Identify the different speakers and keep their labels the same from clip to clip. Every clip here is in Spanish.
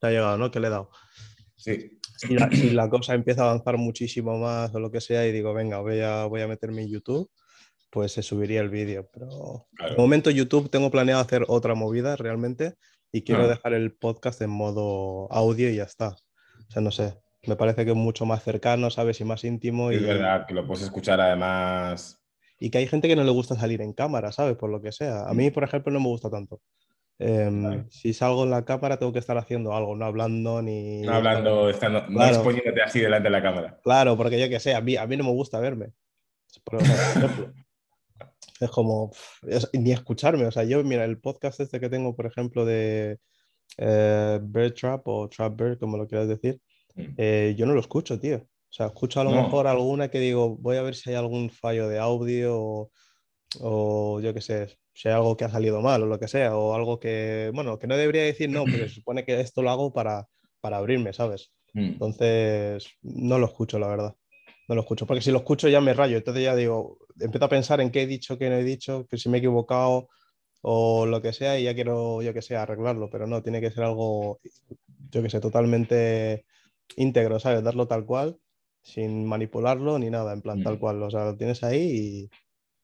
Speaker 1: Te ha llegado, ¿no? Que le he dado.
Speaker 2: Sí.
Speaker 1: Si la, si la cosa empieza a avanzar muchísimo más o lo que sea y digo, venga, voy a, voy a meterme en YouTube, pues se subiría el vídeo. Pero
Speaker 2: Claro.
Speaker 1: de momento YouTube tengo planeado hacer otra movida realmente y quiero
Speaker 2: Ah.
Speaker 1: dejar el podcast en modo audio y ya está. O sea, no sé, me parece que es mucho más cercano, ¿sabes? Y más íntimo y,
Speaker 2: Es verdad que lo puedes escuchar además.
Speaker 1: y que hay gente que no le gusta salir en cámara, ¿sabes? Por lo que sea. A mí, por ejemplo, no me gusta tanto. Em. Si salgo en la cámara tengo que estar haciendo algo, no hablando ni...
Speaker 2: No hablando, estando, no
Speaker 1: Claro.
Speaker 2: exponiéndote así delante de la cámara.
Speaker 1: Claro, porque yo que sé, a mí, a mí no me gusta verme. Por ejemplo. es como es- ni escucharme. O sea, yo, mira, el podcast este que tengo, por ejemplo, de eh, Bird Trap o Trap Bird, como lo quieras decir,
Speaker 2: Mm.
Speaker 1: Eh, yo no lo escucho, tío. O sea, escucho a lo
Speaker 2: No.
Speaker 1: mejor alguna que digo, voy a ver si hay algún fallo de audio o, o yo qué sé, si hay algo que ha salido mal o lo que sea, o algo que, bueno, que no debería decir no, pero se supone que esto lo hago para, para abrirme, ¿sabes?
Speaker 2: Mm.
Speaker 1: Entonces, no lo escucho, la verdad. No lo escucho, porque si lo escucho ya me rayo. Entonces ya digo, empiezo a pensar en qué he dicho, qué no he dicho, que si me he equivocado o lo que sea, y ya quiero, yo que sé, arreglarlo. Pero no, tiene que ser algo, yo que sé, totalmente íntegro, ¿sabes? Darlo tal cual, sin manipularlo ni nada, en plan,
Speaker 2: Mm.
Speaker 1: tal cual. O sea, lo tienes ahí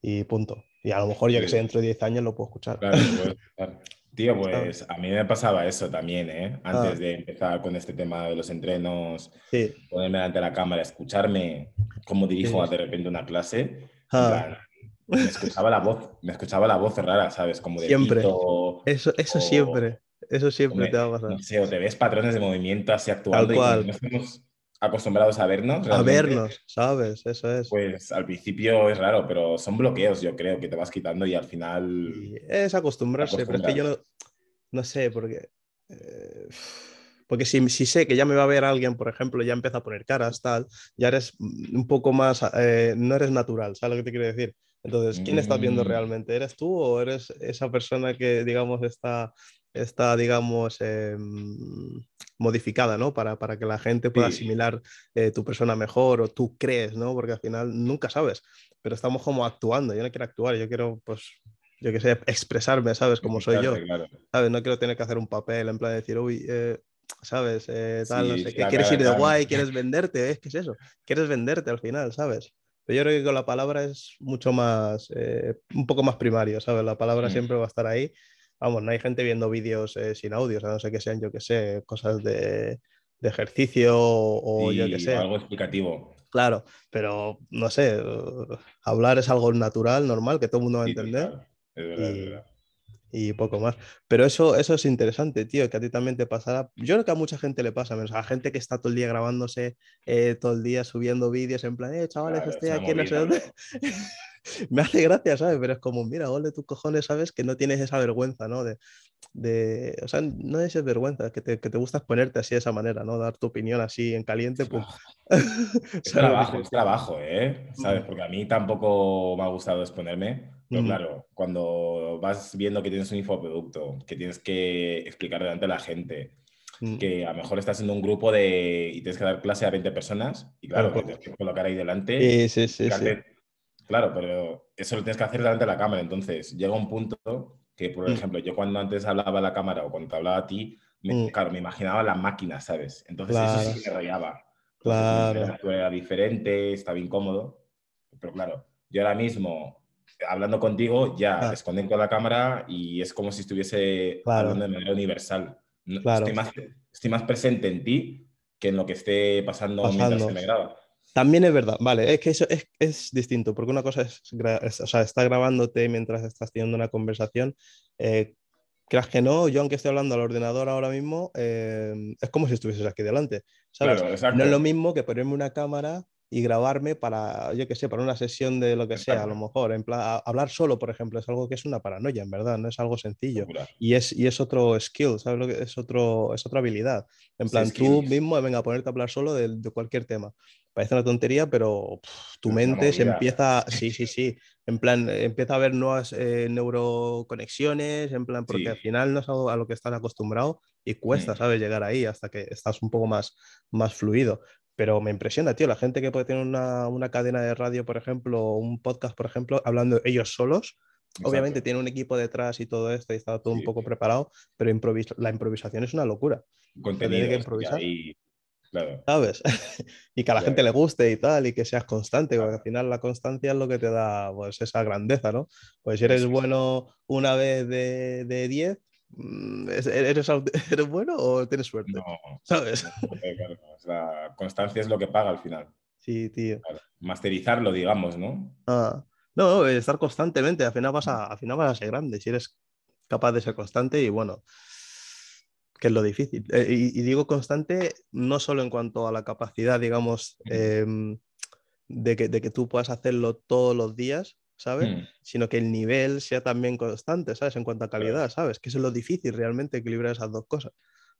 Speaker 1: y, y punto. Y a lo mejor, yo que sé, dentro de 10 años lo puedo escuchar.
Speaker 2: Claro, puedes escuchar. Tío, pues a mí me pasaba eso también, ¿eh? Antes
Speaker 1: Ah.
Speaker 2: de empezar con este tema de los entrenos,
Speaker 1: Sí.
Speaker 2: ponerme delante de la cámara, escucharme cómo dirijo
Speaker 1: Sí.
Speaker 2: de repente una clase.
Speaker 1: Ah.
Speaker 2: plan, me escuchaba la voz, me escuchaba la voz rara, ¿sabes? Como de
Speaker 1: Siempre.
Speaker 2: pito,
Speaker 1: Eso, eso
Speaker 2: O-
Speaker 1: siempre, eso siempre te va a pasar.
Speaker 2: no sé, o te ves patrones de movimiento así actuando y no estamos acostumbrados a vernos,
Speaker 1: A vernos, ¿sabes? Eso es.
Speaker 2: Pues al principio es raro, pero son bloqueos, yo creo, que te vas quitando y al final.
Speaker 1: Y es acostumbrarse, pero es que yo no, no sé, porque, eh, porque si, si sé que ya me va a ver alguien, por ejemplo, ya empieza a poner caras, tal, ya eres un poco más, eh, no eres natural, ¿sabes lo que te quiero decir? Entonces, ¿quién estás viendo
Speaker 2: Mm.
Speaker 1: realmente? ¿Eres tú o eres esa persona que, digamos, está, está digamos, eh, modificada, ¿no? Para, para que la gente pueda
Speaker 2: Sí.
Speaker 1: asimilar eh, tu persona mejor o tú crees, ¿no? Porque al final nunca sabes, pero estamos como actuando. Yo no quiero actuar, yo quiero, pues, yo que sé, expresarme, ¿sabes? Como soy yo.
Speaker 2: Claro.
Speaker 1: ¿sabes? No quiero tener que hacer un papel en plan de decir, uy, eh, ¿sabes? Eh, tal, no sé qué. ¿Quieres ir de guay? ¿Quieres venderte? Es que es eso. Quieres venderte al final, ¿sabes? Pero yo creo que con la palabra es mucho más, eh, un poco más primario, ¿sabes? La palabra
Speaker 2: Mm.
Speaker 1: siempre va a estar ahí. Vamos, no hay gente viendo vídeos eh, sin audio, o sea, no sé que sean, yo que sé, cosas de, de ejercicio o, o yo
Speaker 2: Sí,
Speaker 1: sé.
Speaker 2: algo explicativo.
Speaker 1: Claro, pero no sé, hablar es algo natural, normal, que todo el mundo va a
Speaker 2: Sí,
Speaker 1: entender
Speaker 2: total. Es verdad, es
Speaker 1: y,
Speaker 2: verdad.
Speaker 1: y poco más. Pero eso, eso es interesante, tío, que a ti también te pasará. Yo creo que a mucha gente le pasa, menos a la gente que está todo el día grabándose, eh, todo el día subiendo vídeos en plan, eh, chavales,
Speaker 2: Claro,
Speaker 1: estoy
Speaker 2: es
Speaker 1: aquí, no sé dónde. Me hace gracia, ¿sabes? Pero es como, mira, gol de tus cojones, ¿sabes? Que no tienes esa vergüenza, ¿no? De, de, o sea, no es vergüenza, que te, que te gusta exponerte así de esa manera, ¿no? Dar tu opinión así en caliente, pum.
Speaker 2: Es
Speaker 1: ¿Sabes lo que
Speaker 2: trabajo, es trabajo, ¿eh? ¿Sabes? Porque a mí tampoco me ha gustado exponerme. Pero
Speaker 1: Mm.
Speaker 2: claro, cuando vas viendo que tienes un infoproducto, que tienes que explicar delante de la gente,
Speaker 1: Mm,
Speaker 2: que a lo mejor estás en un grupo de y tienes que dar clase a 20 personas, y claro, que tienes que colocar ahí delante.
Speaker 1: Sí, sí, sí,
Speaker 2: Claro, pero eso lo tienes que hacer delante de la cámara. Entonces, llega un punto que, por
Speaker 1: Mm.
Speaker 2: ejemplo, yo cuando antes hablaba a la cámara o cuando te hablaba a ti, me-
Speaker 1: Mm.
Speaker 2: claro, me imaginaba la máquina, ¿sabes? Entonces, eso
Speaker 1: Claro.
Speaker 2: sí que me rayaba.
Speaker 1: Claro.
Speaker 2: era diferente, estaba incómodo. Pero claro, yo ahora mismo, hablando contigo, ya
Speaker 1: Ah.
Speaker 2: desconecto la cámara y es como si estuviese
Speaker 1: Claro.
Speaker 2: hablando de manera universal.
Speaker 1: Claro.
Speaker 2: Estoy, más, estoy más presente en ti que en lo que esté pasando, mientras
Speaker 1: Pasando.
Speaker 2: se me graba.
Speaker 1: También es verdad, vale, es que eso es, es distinto, porque una cosa es, es- o sea, está grabándote mientras estás teniendo una conversación. Eh, creas que no, yo aunque esté hablando al ordenador ahora mismo, eh, es como si estuvieses aquí delante, ¿sabes?
Speaker 2: Claro, exacto.
Speaker 1: No es lo mismo que ponerme una cámara y grabarme para, yo qué sé, para una sesión de lo que sea, a lo
Speaker 2: Exacto.
Speaker 1: mejor. En plan, hablar solo, por ejemplo, es algo que es una paranoia, en verdad, no es algo sencillo. Y es, y es otro skill, ¿sabes lo que es? Otro, es otra habilidad. En
Speaker 2: Sí,
Speaker 1: plan, tú
Speaker 2: skills.
Speaker 1: mismo, venga, a ponerte a hablar solo de, de cualquier tema. Parece una tontería, pero pff, tu mente se empieza, sí, sí, sí, en plan, empieza a haber nuevas eh, neuroconexiones, en plan, porque
Speaker 2: Sí.
Speaker 1: al final no es algo a lo que estás acostumbrado y cuesta,
Speaker 2: Mm.
Speaker 1: ¿sabes? Llegar ahí hasta que estás un poco más, más fluido. pero me impresiona, tío, la gente que puede tener una, una cadena de radio, por ejemplo, o un podcast, por ejemplo, hablando ellos solos. Obviamente tiene un equipo detrás y todo esto y está todo un
Speaker 2: Sí.
Speaker 1: poco preparado, pero improvis- la improvisación es una locura.
Speaker 2: Contenido.
Speaker 1: que improvisar.
Speaker 2: Y, claro.
Speaker 1: ¿sabes? y que a la
Speaker 2: Claro.
Speaker 1: gente le guste y tal, y que seas constante, porque
Speaker 2: Claro.
Speaker 1: al final la constancia es lo que te da pues, esa grandeza, ¿no? Pues si eres
Speaker 2: Eso es.
Speaker 1: bueno una vez de, de 10, mm, ¿es- ¿eres, ¿eres bueno o tienes suerte?
Speaker 2: No,
Speaker 1: ¿Sabes?
Speaker 2: claro, o sea, constancia es lo que paga al final.
Speaker 1: Sí, tío.
Speaker 2: Claro. Masterizarlo, digamos, ¿no?
Speaker 1: Ah, no, no, estar constantemente, al final, vas a, al final vas a ser grande, si eres capaz de ser constante y bueno, que es lo difícil. Eh, y, y digo constante no solo en cuanto a la capacidad, digamos, em, de, que, de que tú puedas hacerlo todos los días, ¿sabes?
Speaker 2: Mm,
Speaker 1: Sino que el nivel sea también constante, ¿sabes? En cuanto a calidad, ¿sabes? Que eso es lo difícil realmente, equilibrar esas dos cosas.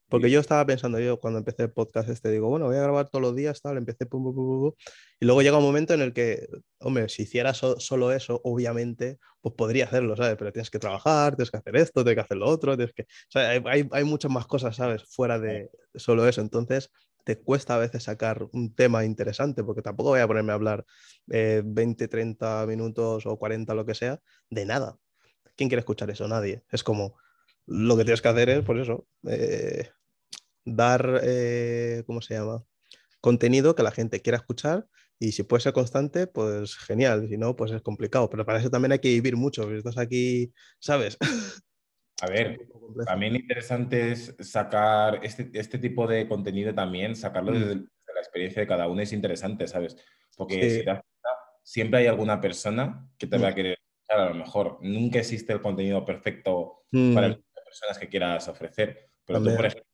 Speaker 1: Porque yo estaba pensando, yo cuando empecé el podcast este, digo, bueno, voy a grabar todos los días, tal, empecé, pum, pum, pum, pum, pum, y luego llega un momento en el que, hombre, si hiciera so- solo eso, obviamente, pues podría hacerlo, ¿sabes? Pero tienes que trabajar, tienes que hacer esto, tienes que hacer lo otro, tienes que... O sea, hay, hay, hay muchas más cosas, ¿sabes? Fuera de solo eso. Entonces, te cuesta a veces sacar un tema interesante, porque tampoco voy a ponerme a hablar eh, 20, 30 minutos o 40, lo que sea, de nada. ¿Quién quiere escuchar eso? Nadie. Es como, lo que tienes que hacer es, por eso, eh, dar, eh, ¿cómo se llama? Contenido que la gente quiera escuchar y si puede ser constante, pues genial, si no, pues es complicado, pero para eso también hay que vivir mucho, si estás aquí, ¿sabes?
Speaker 2: A ver, también interesante es sacar este, este tipo de contenido también, sacarlo
Speaker 1: Mm.
Speaker 2: desde, el- desde la experiencia de cada uno es interesante, ¿sabes? Porque
Speaker 1: Sí.
Speaker 2: si te cuenta, siempre hay alguna persona que te va
Speaker 1: Mm.
Speaker 2: a querer escuchar, a lo mejor. Nunca existe el contenido perfecto para el
Speaker 1: Mm,
Speaker 2: tipo de personas que quieras ofrecer. Pero tú, por ejemplo,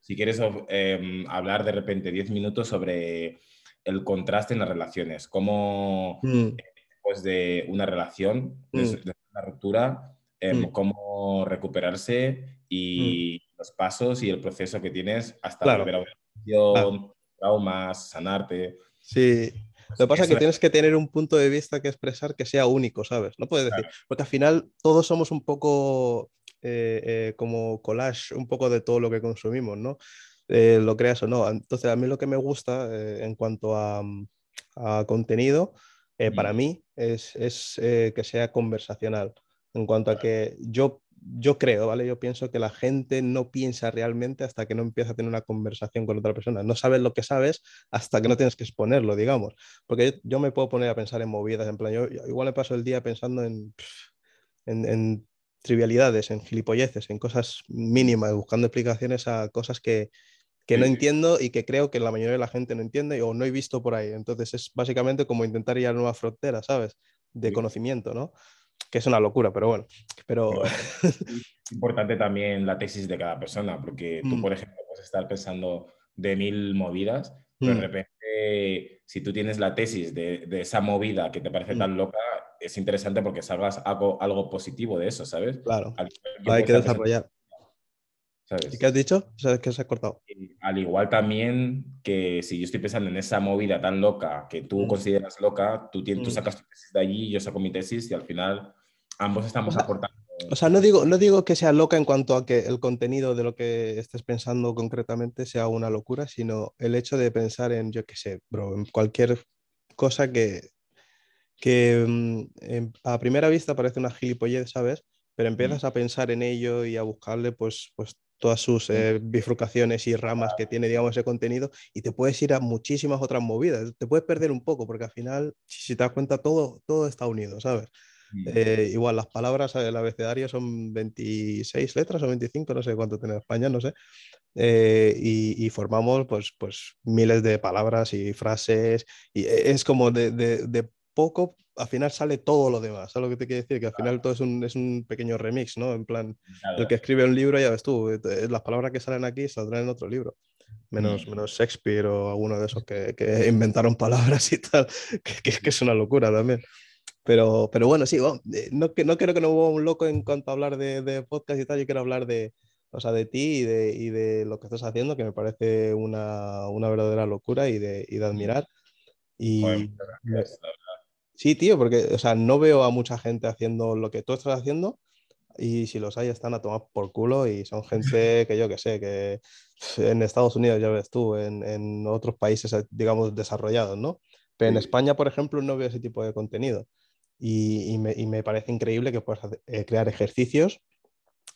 Speaker 2: si quieres em, hablar de repente 10 minutos sobre el contraste en las relaciones, cómo
Speaker 1: mm,
Speaker 2: después de una relación, de,
Speaker 1: Mm.
Speaker 2: de una ruptura, em,
Speaker 1: Mm.
Speaker 2: cómo recuperarse y los pasos y el proceso que tienes hasta
Speaker 1: Claro.
Speaker 2: volver a una relación, traumas, sanarte.
Speaker 1: Sí,
Speaker 2: Pues
Speaker 1: Lo que pasa es que tienes que tener un punto de vista que expresar que sea único, ¿sabes? No puedes decir, porque al final todos somos un poco eh, eh, como collage, un poco de todo lo que consumimos, ¿no? Eh, lo creas o no. Entonces, a mí lo que me gusta eh, en cuanto a, mm, a contenido, eh, para mí, es, es, eh, que sea conversacional. En cuanto a que yo, yo creo, ¿vale? Yo pienso que la gente no piensa realmente hasta que no empieza a tener una conversación con otra persona. No sabes lo que sabes hasta que no tienes que exponerlo, digamos. Porque yo, yo me puedo poner a pensar en movidas, en plan, yo, yo igual me paso el día pensando en, pff, en, en trivialidades, en gilipolleces, en cosas mínimas, buscando explicaciones a cosas que, que no
Speaker 2: Sí,
Speaker 1: entiendo y que creo que la mayoría de la gente no entiende o no he visto por ahí. Entonces es básicamente como intentar ir a nuevas fronteras, ¿sabes? De
Speaker 2: Sí.
Speaker 1: conocimiento, ¿no? Que es una locura, pero bueno. Pero
Speaker 2: es importante también la tesis de cada persona, porque tú,
Speaker 1: Mm.
Speaker 2: por ejemplo, puedes estar pensando de mil movidas, pero de
Speaker 1: Mm.
Speaker 2: repente, si tú tienes la tesis de, de esa movida que te parece
Speaker 1: Mm.
Speaker 2: tan loca, es interesante porque salgas algo, algo positivo de eso, ¿sabes?
Speaker 1: claro,
Speaker 2: Al
Speaker 1: hay que desarrollar.
Speaker 2: ¿sabes?
Speaker 1: ¿Y qué has dicho? ¿Sabes que se ha cortado?
Speaker 2: Y Al igual también que si yo estoy pensando en esa movida tan loca que tú
Speaker 1: Mm.
Speaker 2: consideras loca, tú, tienes, tú sacas tu tesis de allí, yo saco mi tesis y al final ambos estamos
Speaker 1: O sea,
Speaker 2: aportando.
Speaker 1: O sea, no digo, no digo que sea loca en cuanto a que el contenido de lo que estés pensando concretamente sea una locura, sino el hecho de pensar en, yo qué sé, bro, en cualquier cosa que, que mm, en- a primera vista parece una gilipollez, ¿sabes? Pero empiezas a pensar en ello y a buscarle, pues, pues todas sus eh, bifurcaciones y ramas que tiene, digamos, ese contenido y te puedes ir a muchísimas otras movidas. Te puedes perder un poco porque al final, si si te das cuenta, todo, todo está unido, ¿sabes?
Speaker 2: Mm.
Speaker 1: Eh, igual las palabras, el abecedario son 26 letras o 25, no sé cuánto tiene España, no sé. Eh, y, y formamos pues, pues miles de palabras y frases y e- es como de, de- de poco, al final sale todo lo demás. ¿Sabes lo que te quiero decir? Que al final todo es un, es un pequeño remix, ¿no? En plan, el que escribe un libro, ya ves tú, eh, las palabras que salen aquí saldrán en otro libro. Menos,
Speaker 2: Mm.
Speaker 1: menos Shakespeare o alguno de esos que, que inventaron palabras y tal, que, que- que es una locura también. Pero, pero bueno, sí, bueno, eh, no, no creo que no hubo un loco en cuanto a hablar de, de podcast y tal, yo quiero hablar de, o sea, de ti y de, y de lo que estás haciendo, que me parece una, una verdadera locura y de, y de admirar. Y
Speaker 2: Joder, gracias,
Speaker 1: sí, tío, porque o sea, no veo a mucha gente haciendo lo que tú estás haciendo, y si los hay están a tomar por culo y son gente que yo que sé, que en Estados Unidos ya ves tú, en, en otros países, digamos, desarrollados, ¿no? Pero en España, por ejemplo, no veo ese tipo de contenido y, y, me, y me, parece increíble que puedas eh, crear ejercicios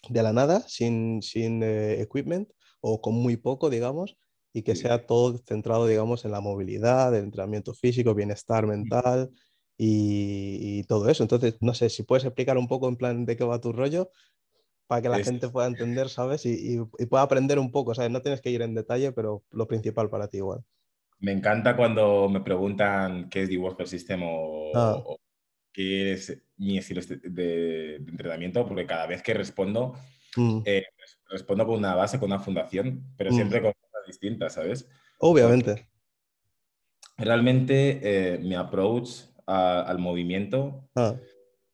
Speaker 1: de la nada, sin, sin eh, equipment o con muy poco, digamos, y que sea todo centrado, digamos, en la movilidad, el entrenamiento físico, bienestar mental y, y, todo eso. Entonces, no sé si puedes explicar un poco en plan de qué va tu rollo para que la es... gente pueda entender, ¿sabes? Y, y, pueda aprender un poco, ¿sabes? No tienes que ir en detalle, pero lo principal para ti igual.
Speaker 2: Me encanta cuando me preguntan qué es The Worker System o, ah. o qué es mi estilo de, entrenamiento, porque cada vez que respondo, mm. eh, respondo con una base, con una fundación, pero mm. siempre con cosas distintas, ¿sabes?
Speaker 1: Obviamente.
Speaker 2: Realmente eh, mi approach a, al movimiento
Speaker 1: ah.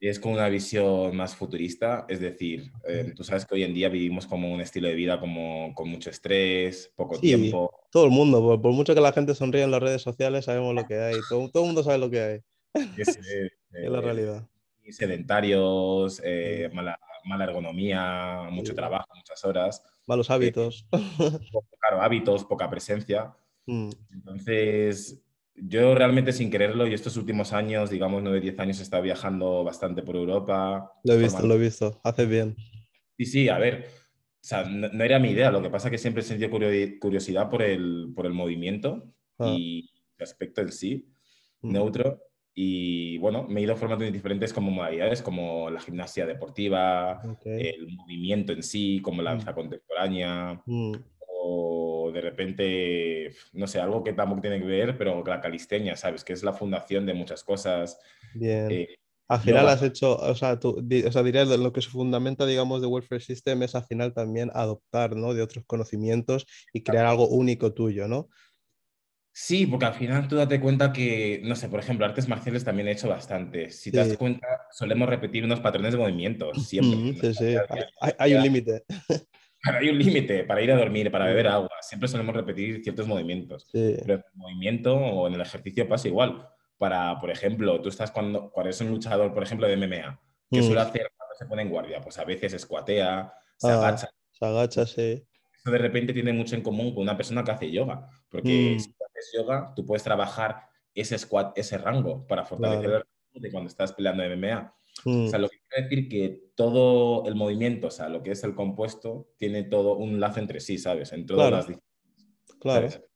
Speaker 2: es con una visión más futurista, es decir, eh, tú sabes que hoy en día vivimos como un estilo de vida como con mucho estrés, poco
Speaker 1: sí,
Speaker 2: tiempo.
Speaker 1: Todo el mundo, por, por, mucho que la gente sonríe en las redes sociales, sabemos lo que hay, todo, todo el mundo sabe lo que hay.
Speaker 2: Es, eh,
Speaker 1: es la realidad.
Speaker 2: Sedentarios, eh, mala, mala, ergonomía, mucho sí. trabajo, muchas horas.
Speaker 1: Malos hábitos.
Speaker 2: claro, hábitos, poca presencia.
Speaker 1: Mm.
Speaker 2: Entonces, yo realmente sin quererlo y estos últimos años, digamos 9, 10 años, he estado viajando bastante por Europa.
Speaker 1: Lo he visto, formando... lo he visto. Haces bien.
Speaker 2: Sí, sí, a ver, o sea, no, no, era mi idea, lo que pasa es que siempre he sentido curiosidad por el, por el movimiento ah. y el aspecto en sí, mm. neutro. Y bueno, me he ido formando en diferentes como modalidades, como la gimnasia deportiva,
Speaker 1: okay.
Speaker 2: el movimiento en sí, como la danza mm. contemporánea,
Speaker 1: mm.
Speaker 2: o de repente, no sé, algo que tampoco tiene que ver, pero la calistenia, ¿sabes? Que es la fundación de muchas cosas.
Speaker 1: Bien. Eh, al final no, has hecho, o sea, tú, o sea, dirías lo que se fundamenta, digamos, de Welfare System es al final también adoptar, ¿no? De otros conocimientos y crear algo único tuyo, ¿no?
Speaker 2: Sí, porque al final tú date cuenta que, no sé, por ejemplo, artes marciales también he hecho bastante. Si te sí. das cuenta, solemos repetir unos patrones de movimientos siempre.
Speaker 1: Mm, sí, sí, hay, hay, un límite.
Speaker 2: Hay un límite para ir a dormir, para beber agua. Siempre solemos repetir ciertos movimientos. Pero en el movimiento o en el ejercicio pasa igual. Para, por ejemplo, tú estás cuando, cuando eres un luchador, por ejemplo, de MMA, ¿qué mm. suele hacer cuando se pone en guardia? Pues a veces escuatea, se
Speaker 1: ah,
Speaker 2: agacha.
Speaker 1: Se agacha, sí.
Speaker 2: Eso de repente tiene mucho en común con una persona que hace yoga. Porque mm. Haces yoga, tú puedes trabajar ese squat, ese rango para fortalecer claro. el de cuando estás peleando MMA. Mm. O sea, lo que quiere decir que todo el movimiento, o sea, lo que es el compuesto, tiene todo un lazo entre sí, ¿sabes? En todas
Speaker 1: claro.
Speaker 2: las
Speaker 1: Claro. ¿sabes?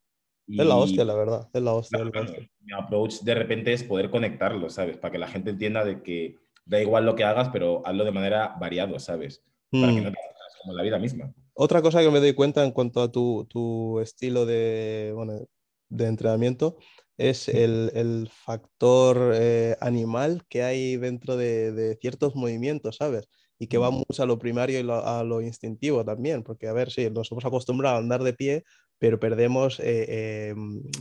Speaker 1: Y, es la hostia, la verdad. Es la hostia.
Speaker 2: Claro, claro. Mi approach de repente es poder conectarlo, ¿sabes? Para que la gente entienda de que da igual lo que hagas, pero hazlo de manera variado, ¿sabes? Mm. Para que no te hagas como la vida misma.
Speaker 1: Otra cosa que me doy cuenta en cuanto a tu, tu estilo de, bueno, de entrenamiento es el, el factor eh, animal que hay dentro de, de, ciertos movimientos, ¿sabes? Y que va mucho a lo primario y lo, a lo instintivo también, porque a ver, sí, nos hemos acostumbrado a andar de pie, pero perdemos, eh, eh,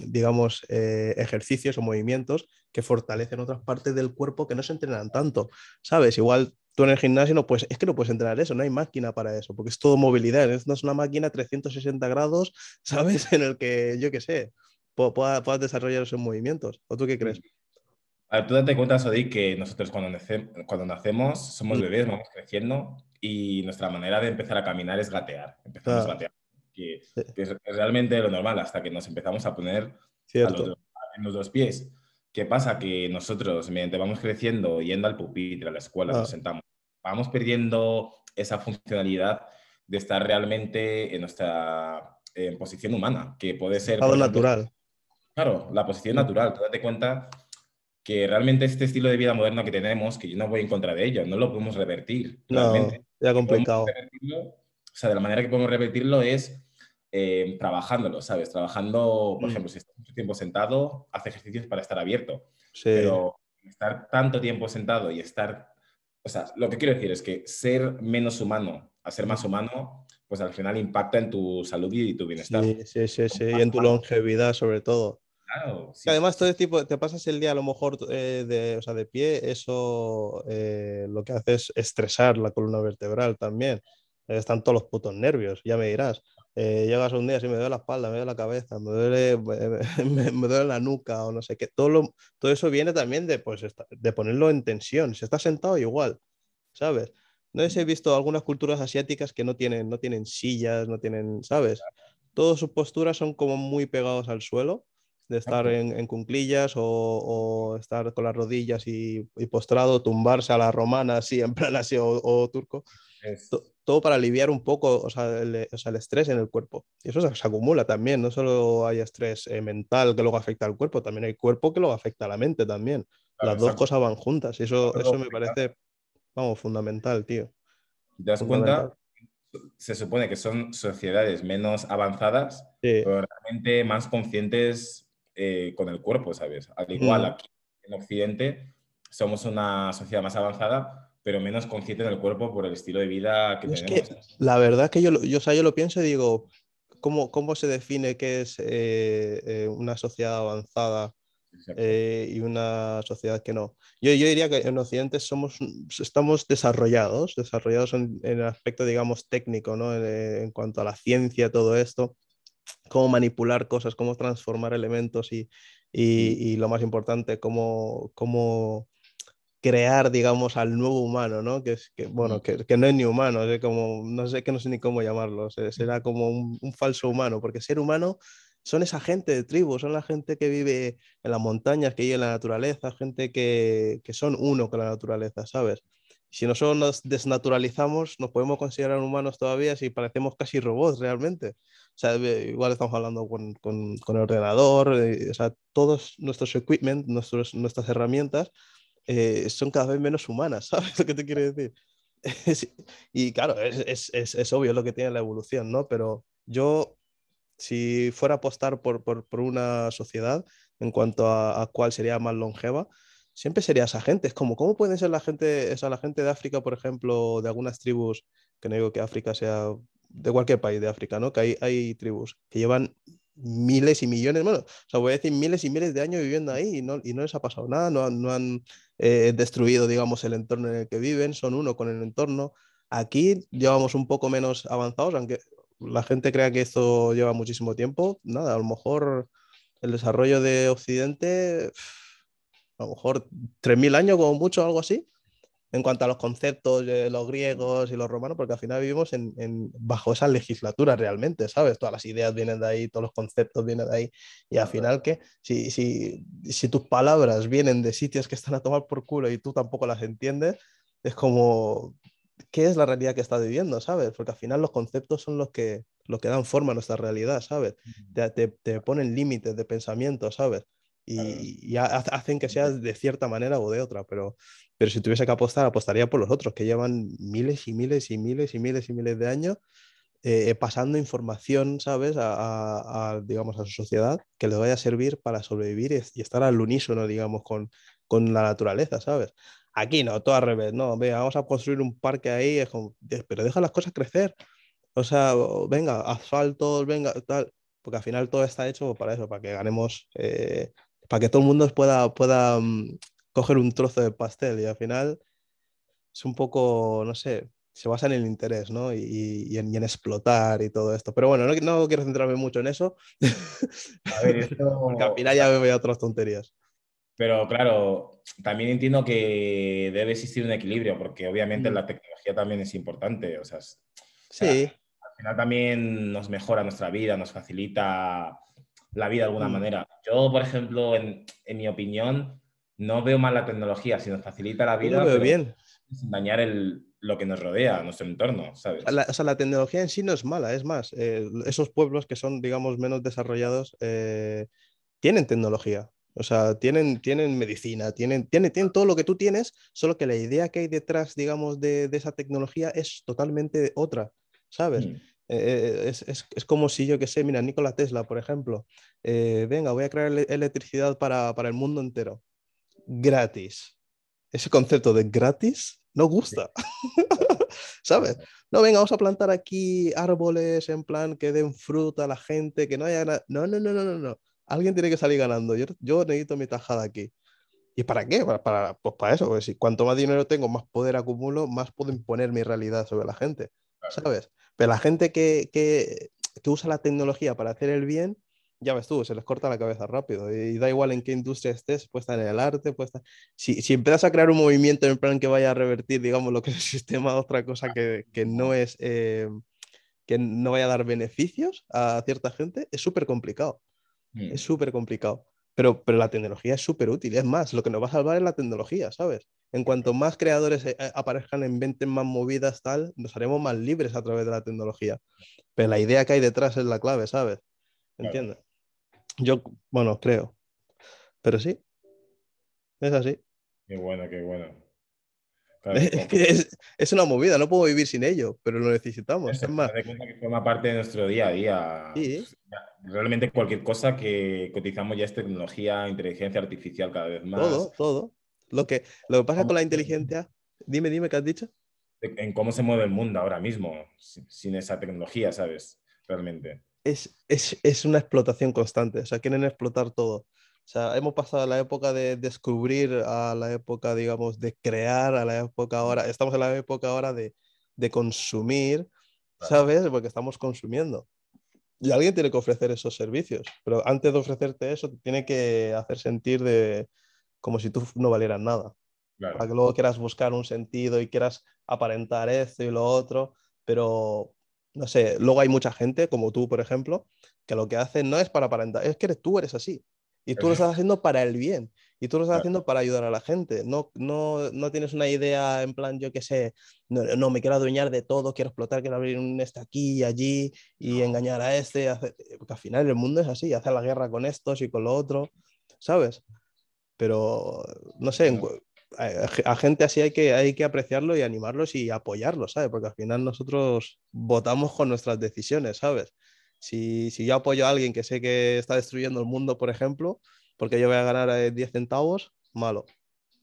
Speaker 1: digamos, eh, ejercicios o movimientos que fortalecen otras partes del cuerpo que no se entrenan tanto, ¿sabes? Igual tú en el gimnasio no puedes, es que no puedes entrenar eso, no hay máquina para eso, porque es todo movilidad, no es una máquina 360 grados, ¿sabes? En el que, yo qué sé, puedas, puedas desarrollar esos movimientos. ¿O tú qué crees?
Speaker 2: A ver, tú date cuenta, Sodi, que nosotros cuando, nace, cuando nacemos somos bebés, vamos creciendo y nuestra manera de empezar a caminar es gatear. Empezamos ah. a gatear. Que, que, es realmente lo normal hasta que nos empezamos a poner a los, en los dos pies. ¿Qué pasa? Que nosotros, mediante vamos creciendo, yendo al pupitre, a la escuela, ah. nos sentamos, vamos perdiendo esa funcionalidad de estar realmente en nuestra en posición humana, que puede ser...
Speaker 1: Estado natural.
Speaker 2: Claro, la posición natural. Tú date cuenta que realmente este estilo de vida moderno que tenemos, que yo no voy en contra de ello, no lo podemos revertir.
Speaker 1: Realmente. No, ya complicado.
Speaker 2: O sea, de la manera que podemos revertirlo es eh, trabajándolo, ¿sabes? Trabajando, por mm. ejemplo, si estás mucho tiempo sentado, haz ejercicios para estar abierto.
Speaker 1: Sí.
Speaker 2: Pero estar tanto tiempo sentado y estar... O sea, lo que quiero decir es que ser menos humano a ser más humano, pues al final impacta en tu salud y tu bienestar.
Speaker 1: Sí, sí, sí, sí. y en tu longevidad sobre todo.
Speaker 2: Claro.
Speaker 1: Sí. Además, todo este tipo, te pasas el día a lo mejor eh, de, o sea, de pie, eso eh, lo que hace es estresar la columna vertebral también. Están todos los putos nervios, ya me dirás. Eh, llegas un día, si me duele la espalda, me duele la cabeza, me duele, me, me duele la nuca o no sé qué. Todo, lo, todo eso viene también de, pues, de ponerlo en tensión. Si estás sentado, igual, ¿sabes? No sé he visto algunas culturas asiáticas que no tienen, no tienen sillas, no tienen, ¿sabes? Todas sus posturas son como muy pegados al suelo, de estar en, en cunclillas o, o, estar con las rodillas y, y, postrado, tumbarse a la romana, así, en plan así, o, o turco. Es... Todo para aliviar un poco o sea, el, o sea, el, estrés en el cuerpo. Y eso se, se acumula también, no solo hay estrés eh, mental que luego afecta al cuerpo, también hay cuerpo que luego afecta a la mente también. Claro, Las dos cosas van juntas y eso, eso me parece, vamos, fundamental, tío.
Speaker 2: ¿Te das cuenta? Se supone que son sociedades menos avanzadas, sí. pero realmente más conscientes eh, con el cuerpo, ¿sabes? Al igual, mm. aquí en Occidente somos una sociedad más avanzada, pero menos consciente del cuerpo por el estilo de vida que
Speaker 1: es
Speaker 2: tenemos.
Speaker 1: Que, la verdad que yo, yo, o sea, yo lo pienso y digo, ¿cómo, cómo se define qué es eh, eh, una sociedad avanzada eh, y una sociedad que no? Yo, yo diría que en Occidente somos, estamos desarrollados, desarrollados en, en el aspecto, digamos, técnico, ¿no? En, en, cuanto a la ciencia, todo esto, cómo manipular cosas, cómo transformar elementos y, y, y lo más importante, cómo... cómo crear, digamos, al nuevo humano, ¿no? Que, es, que bueno, que, que, no es ni humano, es como, no sé, que no sé ni cómo llamarlo, será como un, un, falso humano, porque ser humano son esa gente de tribu, son la gente que vive en las montañas, que vive en la naturaleza, gente que, que son uno con la naturaleza, ¿sabes? Si nosotros nos desnaturalizamos, nos podemos considerar humanos todavía si parecemos casi robots realmente. O sea, igual estamos hablando con, con, con el ordenador, eh, o sea, todos nuestros equipment, nuestros, nuestras herramientas eh, son cada vez menos humanas, ¿sabes lo que te quiero decir? y claro, es, es, es, obvio lo que tiene la evolución, ¿no? Pero yo, si fuera a apostar por, por, por una sociedad en cuanto a, a, cuál sería más longeva, siempre sería esa gente. Es como, ¿cómo pueden ser la gente, esa, la gente de África, por ejemplo, de algunas tribus, que no digo que África sea de cualquier país de África, ¿no? Que hay, hay tribus que llevan miles y millones, bueno, o sea, voy a decir miles y miles de años viviendo ahí y no, y no les ha pasado nada, no, no han eh, destruido, digamos, el entorno en el que viven, son uno con el entorno. Aquí llevamos un poco menos avanzados, aunque la gente crea que esto lleva muchísimo tiempo, nada, a lo mejor el desarrollo de Occidente, a lo mejor 3.000 años como mucho, algo así, en cuanto a los conceptos de los griegos y los romanos, porque al final vivimos en, en, bajo esa legislatura realmente, ¿sabes? Todas las ideas vienen de ahí, todos los conceptos vienen de ahí, y al final que si, si, si tus palabras vienen de sitios que están a tomar por culo y tú tampoco las entiendes, es como, ¿qué es la realidad que estás viviendo, ¿sabes? Porque al final los conceptos son los que, los que dan forma a nuestra realidad, ¿sabes? Te, te, te ponen límites de pensamiento, ¿sabes? Y, y, hacen que seas de cierta manera o de otra, pero, pero si tuviese que apostar, apostaría por los otros, que llevan miles y miles y miles y miles y miles de años eh, pasando información, ¿sabes?, a, a, a, digamos, a su sociedad que les vaya a servir para sobrevivir y, y estar al unísono, digamos, con, con, la naturaleza, ¿sabes? Aquí no, todo al revés, no, venga, vamos a construir un parque ahí, es como, pero deja las cosas crecer. O sea, venga, asfaltos, venga, tal, porque al final todo está hecho para eso, para que ganemos eh, para que todo el mundo pueda, pueda um, coger un trozo de pastel y al final es un poco, no sé, se basa en el interés, ¿no? Y, y, en, y en, explotar y todo esto. Pero bueno, no, no, quiero centrarme mucho en eso, a ver, esto... porque al final ya me voy a otras tonterías.
Speaker 2: Pero claro, también entiendo que debe existir un equilibrio, porque obviamente mm. la tecnología también es importante. O sea, sí. O sea, al final también nos mejora nuestra vida, nos facilita la vida de alguna mm. manera. Yo, por ejemplo, en, en, mi opinión, no veo mal la tecnología, si nos facilita la vida.
Speaker 1: Veo bien.
Speaker 2: Sin dañar el, lo que nos rodea, nuestro entorno, ¿sabes?
Speaker 1: La, o sea, la tecnología en sí no es mala, es más, eh, esos pueblos que son, digamos, menos desarrollados, eh, tienen tecnología. O sea, tienen, tienen medicina, tienen, tienen, tienen todo lo que tú tienes, solo que la idea que hay detrás, digamos, de, de esa tecnología es totalmente otra, ¿sabes? Mm. Eh, es, es, es, como si yo que sé, mira, Nikola Tesla, por ejemplo, eh, venga, voy a crear electricidad para, para, el mundo entero, gratis. Ese concepto de gratis no gusta, ¿sabes? No, venga, vamos a plantar aquí árboles en plan que den fruta a la gente, que no haya nada. No, no, no, no, no, no. Alguien tiene que salir ganando. Yo, yo necesito mi tajada aquí. ¿Y para qué? Para, para, pues para eso, pues si cuanto más dinero tengo, más poder acumulo, más puedo imponer mi realidad sobre la gente, ¿sabes? Pero la gente que, que, que, usa la tecnología para hacer el bien, ya ves tú, se les corta la cabeza rápido. Y da igual en qué industria estés, puede estar en el arte, puede estar... Si, si empiezas a crear un movimiento en plan que vaya a revertir, digamos, lo que es el sistema, otra cosa que, que no es... Eh, que no vaya a dar beneficios a cierta gente, es súper complicado. Es
Speaker 2: Mm.
Speaker 1: súper complicado. Pero, pero la tecnología es súper útil. Es más, lo que nos va a salvar es la tecnología, ¿sabes? En cuanto más creadores eh, aparezcan, inventen más movidas, tal, nos haremos más libres a través de la tecnología. Pero la idea que hay detrás es la clave, ¿sabes?
Speaker 2: Claro.
Speaker 1: ¿Entiendes? Yo, bueno, creo. Pero sí, es así.
Speaker 2: Qué bueno, qué bueno. Claro,
Speaker 1: Es, es- es una movida, no puedo vivir sin ello, pero lo necesitamos.
Speaker 2: Eso,
Speaker 1: Es más,
Speaker 2: que forma parte de nuestro día a día.
Speaker 1: Sí.
Speaker 2: Realmente cualquier cosa que, utilizamos ya es tecnología, inteligencia artificial cada vez más.
Speaker 1: todo, todo. Lo que, lo que pasa con la inteligencia, dime, dime, ¿qué has dicho?
Speaker 2: En cómo se mueve el mundo ahora mismo, sin, esa tecnología, ¿sabes? Realmente.
Speaker 1: es, es, es una explotación constante, o sea, quieren explotar todo. O sea, hemos pasado de la época de descubrir a la época, digamos, de crear, a la época ahora, estamos en la época ahora de, de consumir. ¿sabes? Porque estamos consumiendo. Y alguien tiene que ofrecer esos servicios, pero antes de ofrecerte eso, te tiene que hacer sentir de como si tú no valieras nada
Speaker 2: Claro.
Speaker 1: para que luego quieras buscar un sentido y quieras aparentar esto y lo otro, pero no sé, luego hay mucha gente, como tú, por ejemplo, que lo que hace no es para aparentar, es que eres, tú eres así. Y tú lo estás haciendo para el bien, y tú lo estás
Speaker 2: Claro.
Speaker 1: haciendo para ayudar a la gente. No, no, no tienes una idea en plan, yo qué sé, no, no, me quiero adueñar de todo, quiero explotar, quiero abrir un este aquí y allí y engañar a este. hacer- Porque al final el mundo es así, hacer la guerra con estos y con lo otro, ¿sabes? Pero no sé, a, gente así hay que, hay que apreciarlo y animarlos y apoyarlos, ¿sabes? Porque al final nosotros votamos con nuestras decisiones, ¿sabes? Si, si yo apoyo a alguien que sé que está destruyendo el mundo, por ejemplo, porque yo voy a ganar eh, 10 centavos, malo,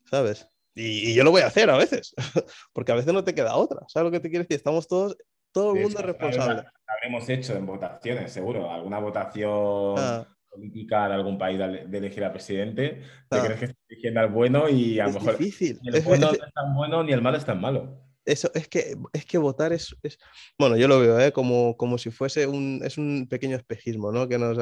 Speaker 1: ¿sabes? Y, y yo lo voy a hacer a veces, porque a veces no te queda otra, ¿sabes lo que te quiero decir? Estamos todos, todo el mundo
Speaker 2: hecho,
Speaker 1: es responsable.
Speaker 2: Habremos hecho en votaciones, seguro. Alguna votación
Speaker 1: Ah,
Speaker 2: política de algún país de, elegir al presidente. Te
Speaker 1: Ah.
Speaker 2: crees que estás eligiendo al bueno y a lo mejor
Speaker 1: difícil.
Speaker 2: ni el bueno
Speaker 1: es-
Speaker 2: no es tan bueno ni el malo es tan malo.
Speaker 1: Eso, es que, es que votar es, es- bueno, yo lo veo, ¿eh? como, como si fuese un, es un pequeño espejismo, ¿no? Que nos,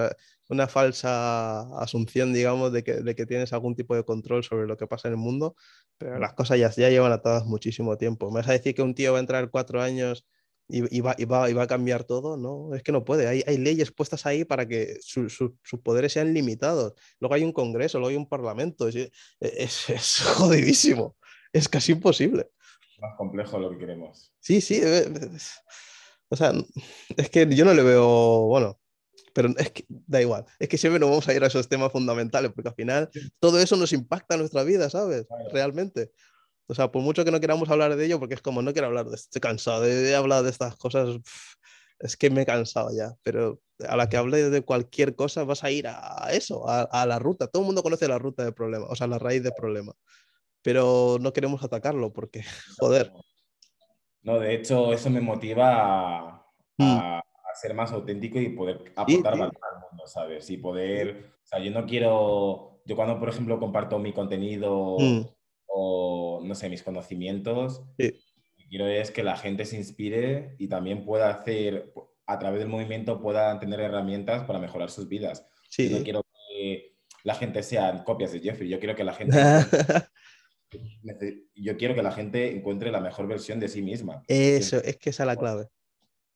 Speaker 1: una falsa asunción, digamos, de que, de que tienes algún tipo de control sobre lo que pasa en el mundo, pero las cosas ya, ya llevan atadas muchísimo tiempo. ¿Me vas a decir que un tío va a entrar cuatro años y, y va, y, va, y va a cambiar todo? No, es que no puede. Hay, hay leyes puestas ahí para que su- su- sus poderes sean limitados. Luego hay un congreso, luego hay un parlamento. Es, es, es jodidísimo. Es casi imposible.
Speaker 2: Más complejo lo que queremos.
Speaker 1: Sí, sí. eh, es- O sea, es que yo no le veo, bueno, pero es que da igual. Es que siempre nos vamos a ir a esos temas fundamentales, porque al final todo eso nos impacta en nuestra vida, ¿sabes? Realmente. O sea, por mucho que no queramos hablar de ello, porque es como no quiero hablar de esto, estoy cansado de, de hablar de estas cosas, es que me he cansado ya. Pero a la que hable de cualquier cosa vas a ir a eso, a, a la ruta. Todo el mundo conoce la ruta del problema, o sea, la raíz del problema. Pero no queremos atacarlo porque, joder.
Speaker 2: No, de hecho, eso me motiva a,
Speaker 1: Mm.
Speaker 2: a- a ser más auténtico y poder aportar
Speaker 1: sí.
Speaker 2: valor al mundo, ¿sabes? Y poder, o sea, yo no quiero, yo cuando, por ejemplo, comparto mi contenido
Speaker 1: Mm.
Speaker 2: O, no sé, mis conocimientos,
Speaker 1: Sí.
Speaker 2: lo que quiero es que la gente se inspire y también pueda hacer, a través del movimiento, pueda tener herramientas para mejorar sus vidas.
Speaker 1: Sí.
Speaker 2: Yo no quiero que la gente sea copias de Jeffrey, yo quiero que la gente... encuentre- yo quiero que la gente encuentre la mejor versión de sí misma.
Speaker 1: Eso, es que esa es la clave.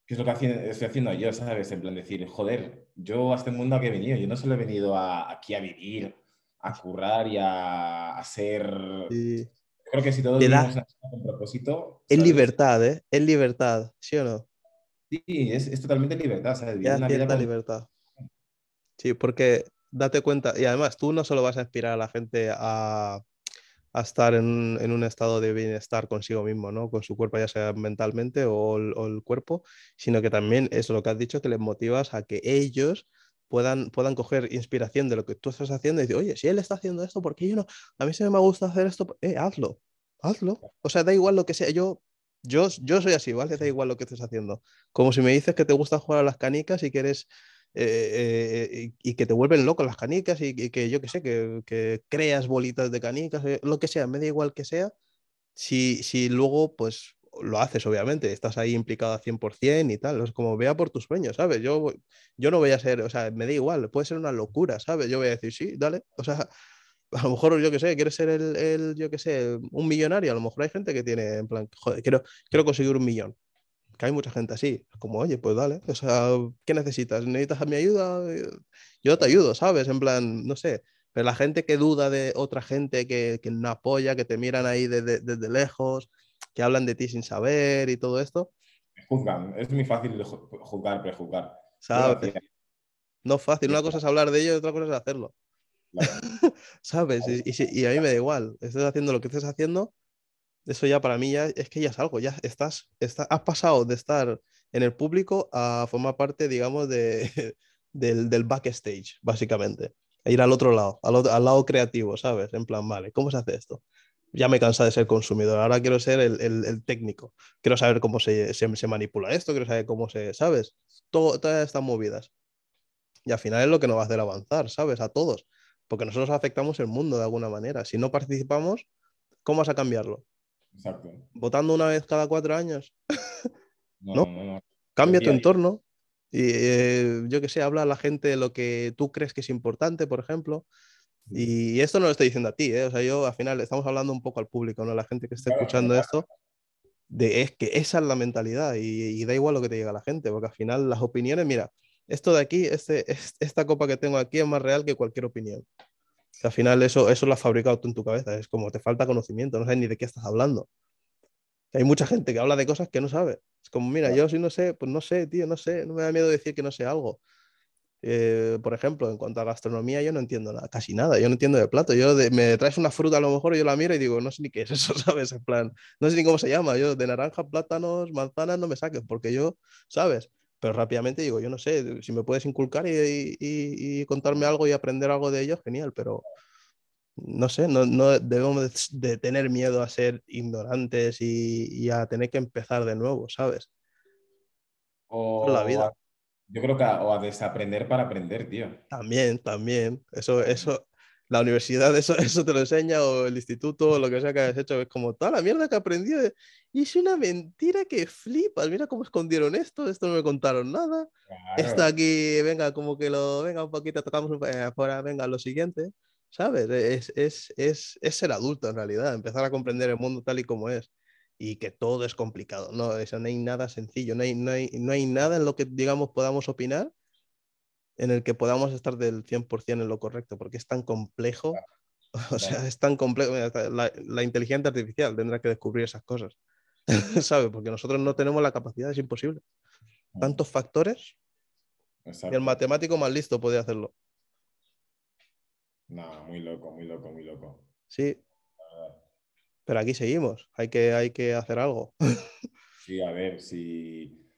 Speaker 2: ¿Qué es lo que estoy haciendo yo, sabes? En plan decir, joder, yo a este mundo a que he venido, yo no solo he venido a- aquí a vivir, a currar y a, ser...
Speaker 1: Sí.
Speaker 2: Creo que si todos
Speaker 1: Te da-
Speaker 2: vivimos una cosa con propósito...
Speaker 1: Es libertad, ¿eh? Es libertad, ¿sí o no?
Speaker 2: Sí, es, es totalmente libertad, ¿sabes? Vivir una vida con-
Speaker 1: libertad. Sí, porque date cuenta, y además tú no solo vas a inspirar a la gente a, a estar en, en un estado de bienestar consigo mismo, ¿no? Con su cuerpo, ya sea mentalmente o el, o el cuerpo, sino que también es lo que has dicho, que les motivas a que ellos puedan, puedan coger inspiración de lo que tú estás haciendo y decir, oye, si él está haciendo esto, ¿por qué yo no? A mí se me gusta hacer esto, eh, hazlo, hazlo. O sea, da igual lo que sea, yo, yo, yo soy así, ¿vale? Da igual lo que estés haciendo. Como si me dices que te gusta jugar a las canicas y que eres eh, eh, y, y que te vuelven locos las canicas y, y que yo que sé, que, que creas bolitas de canicas, eh, lo que sea, me da igual que sea, si, si luego pues lo haces, obviamente, estás ahí implicado a 100% y tal, es como vea por tus sueños, ¿sabes? Yo, yo no voy a ser, o sea, me da igual, puede ser una locura, ¿sabes? Yo voy a decir, sí, dale, o sea, a lo mejor yo que sé, quieres ser el, el, yo que sé, un millonario, a lo mejor hay gente que tiene, en plan, joder, quiero, quiero conseguir un millón, que hay mucha gente así, como, oye, pues dale, o sea, ¿qué necesitas? ¿Necesitas mi ayuda? Yo te ayudo, ¿sabes? En plan, no sé, pero la gente que duda de otra gente, que, que no apoya, que te miran ahí desde, desde lejos, que hablan de ti sin saber y todo esto.
Speaker 2: Juzgan, es muy fácil juzgar, prejuzgar.
Speaker 1: ¿Sabes? No es fácil, una cosa es hablar de ello y otra cosa es hacerlo. ¿Sabes? Y, y, a mí me da igual, estés haciendo lo que estés haciendo, eso ya para mí ya es que ya es algo, ya estás, estás has pasado de estar en el público a formar parte, digamos, de, del, del backstage, básicamente. E ir al otro lado, al, al, lado creativo, ¿sabes? En plan, vale, ¿cómo se hace esto? Ya me cansa de ser consumidor, ahora quiero ser el, el, el técnico, quiero saber cómo se, se, se, manipula esto, quiero saber cómo se, ¿sabes? Todo, todas estas movidas. Y al final es lo que nos va a hacer avanzar, ¿sabes? A todos, porque nosotros afectamos el mundo de alguna manera. Si no participamos, ¿cómo vas a cambiarlo?
Speaker 2: Exacto.
Speaker 1: ¿Votando una vez cada cuatro años? no, ¿No? no, no. Cambia tu entorno. Y eh, yo que sé, habla a la gente de lo que tú crees que es importante, por ejemplo. Y esto no lo estoy diciendo a ti, ¿eh? o sea, yo al final estamos hablando un poco al público, ¿no? La gente que está escuchando esto, de es que esa es la mentalidad y, y, da igual lo que te diga la gente, porque al final las opiniones, mira, esto de aquí, este, esta copa que tengo aquí es más real que cualquier opinión. Al final eso, eso lo has fabricado tú en tu cabeza, es como te falta conocimiento, no sabes ni de qué estás hablando. Hay mucha gente que habla de cosas que no sabe. Es como, mira, yo si no sé, pues no sé, tío, no sé, no me da miedo decir que no sé algo. Eh, por ejemplo, en cuanto a gastronomía, yo no entiendo nada, casi nada, yo no entiendo de plato. Yo de, me traes una fruta a lo mejor, yo la miro y digo, no sé ni qué es eso, ¿sabes? En plan, no sé ni cómo se llama. Yo de naranja, plátanos, manzanas no me saques, porque yo, ¿sabes? Pero rápidamente digo, yo no sé, si me puedes inculcar y, y, y contarme algo y aprender algo de ello, genial, pero no sé, no, no debemos de, tener miedo a ser ignorantes y, y, a tener que empezar de nuevo, ¿sabes?
Speaker 2: O
Speaker 1: la vida.
Speaker 2: Yo creo que a, o a desaprender para aprender, tío.
Speaker 1: También, también. Eso, eso, la universidad eso, eso te lo enseña o el instituto o lo que sea que hayas hecho. Es como toda la mierda que aprendí. Y es una mentira que flipas. Mira cómo escondieron esto. Esto no me contaron nada. Claro. Esto aquí, venga, como que lo, venga un poquito, tocamos un poquito afuera, venga, lo siguiente. ¿sabes? Es, es, es, es, ser adulto en realidad, empezar a comprender el mundo tal y como es y que todo es complicado, no, eso, no hay nada sencillo, no hay, no, hay, no hay nada en lo que, digamos, podamos opinar en el que podamos estar del 100% en lo correcto, porque es tan complejo, o sea, es tan complejo, la, la inteligencia artificial tendrá que descubrir esas cosas, ¿sabes? Porque nosotros no tenemos la capacidad, es imposible. Tantos factores, Exacto. y el matemático más listo puede hacerlo.
Speaker 2: No, muy loco, muy loco, muy loco.
Speaker 1: Sí. Pero aquí seguimos, hay que, hay que hacer algo.
Speaker 2: Sí, a ver, si,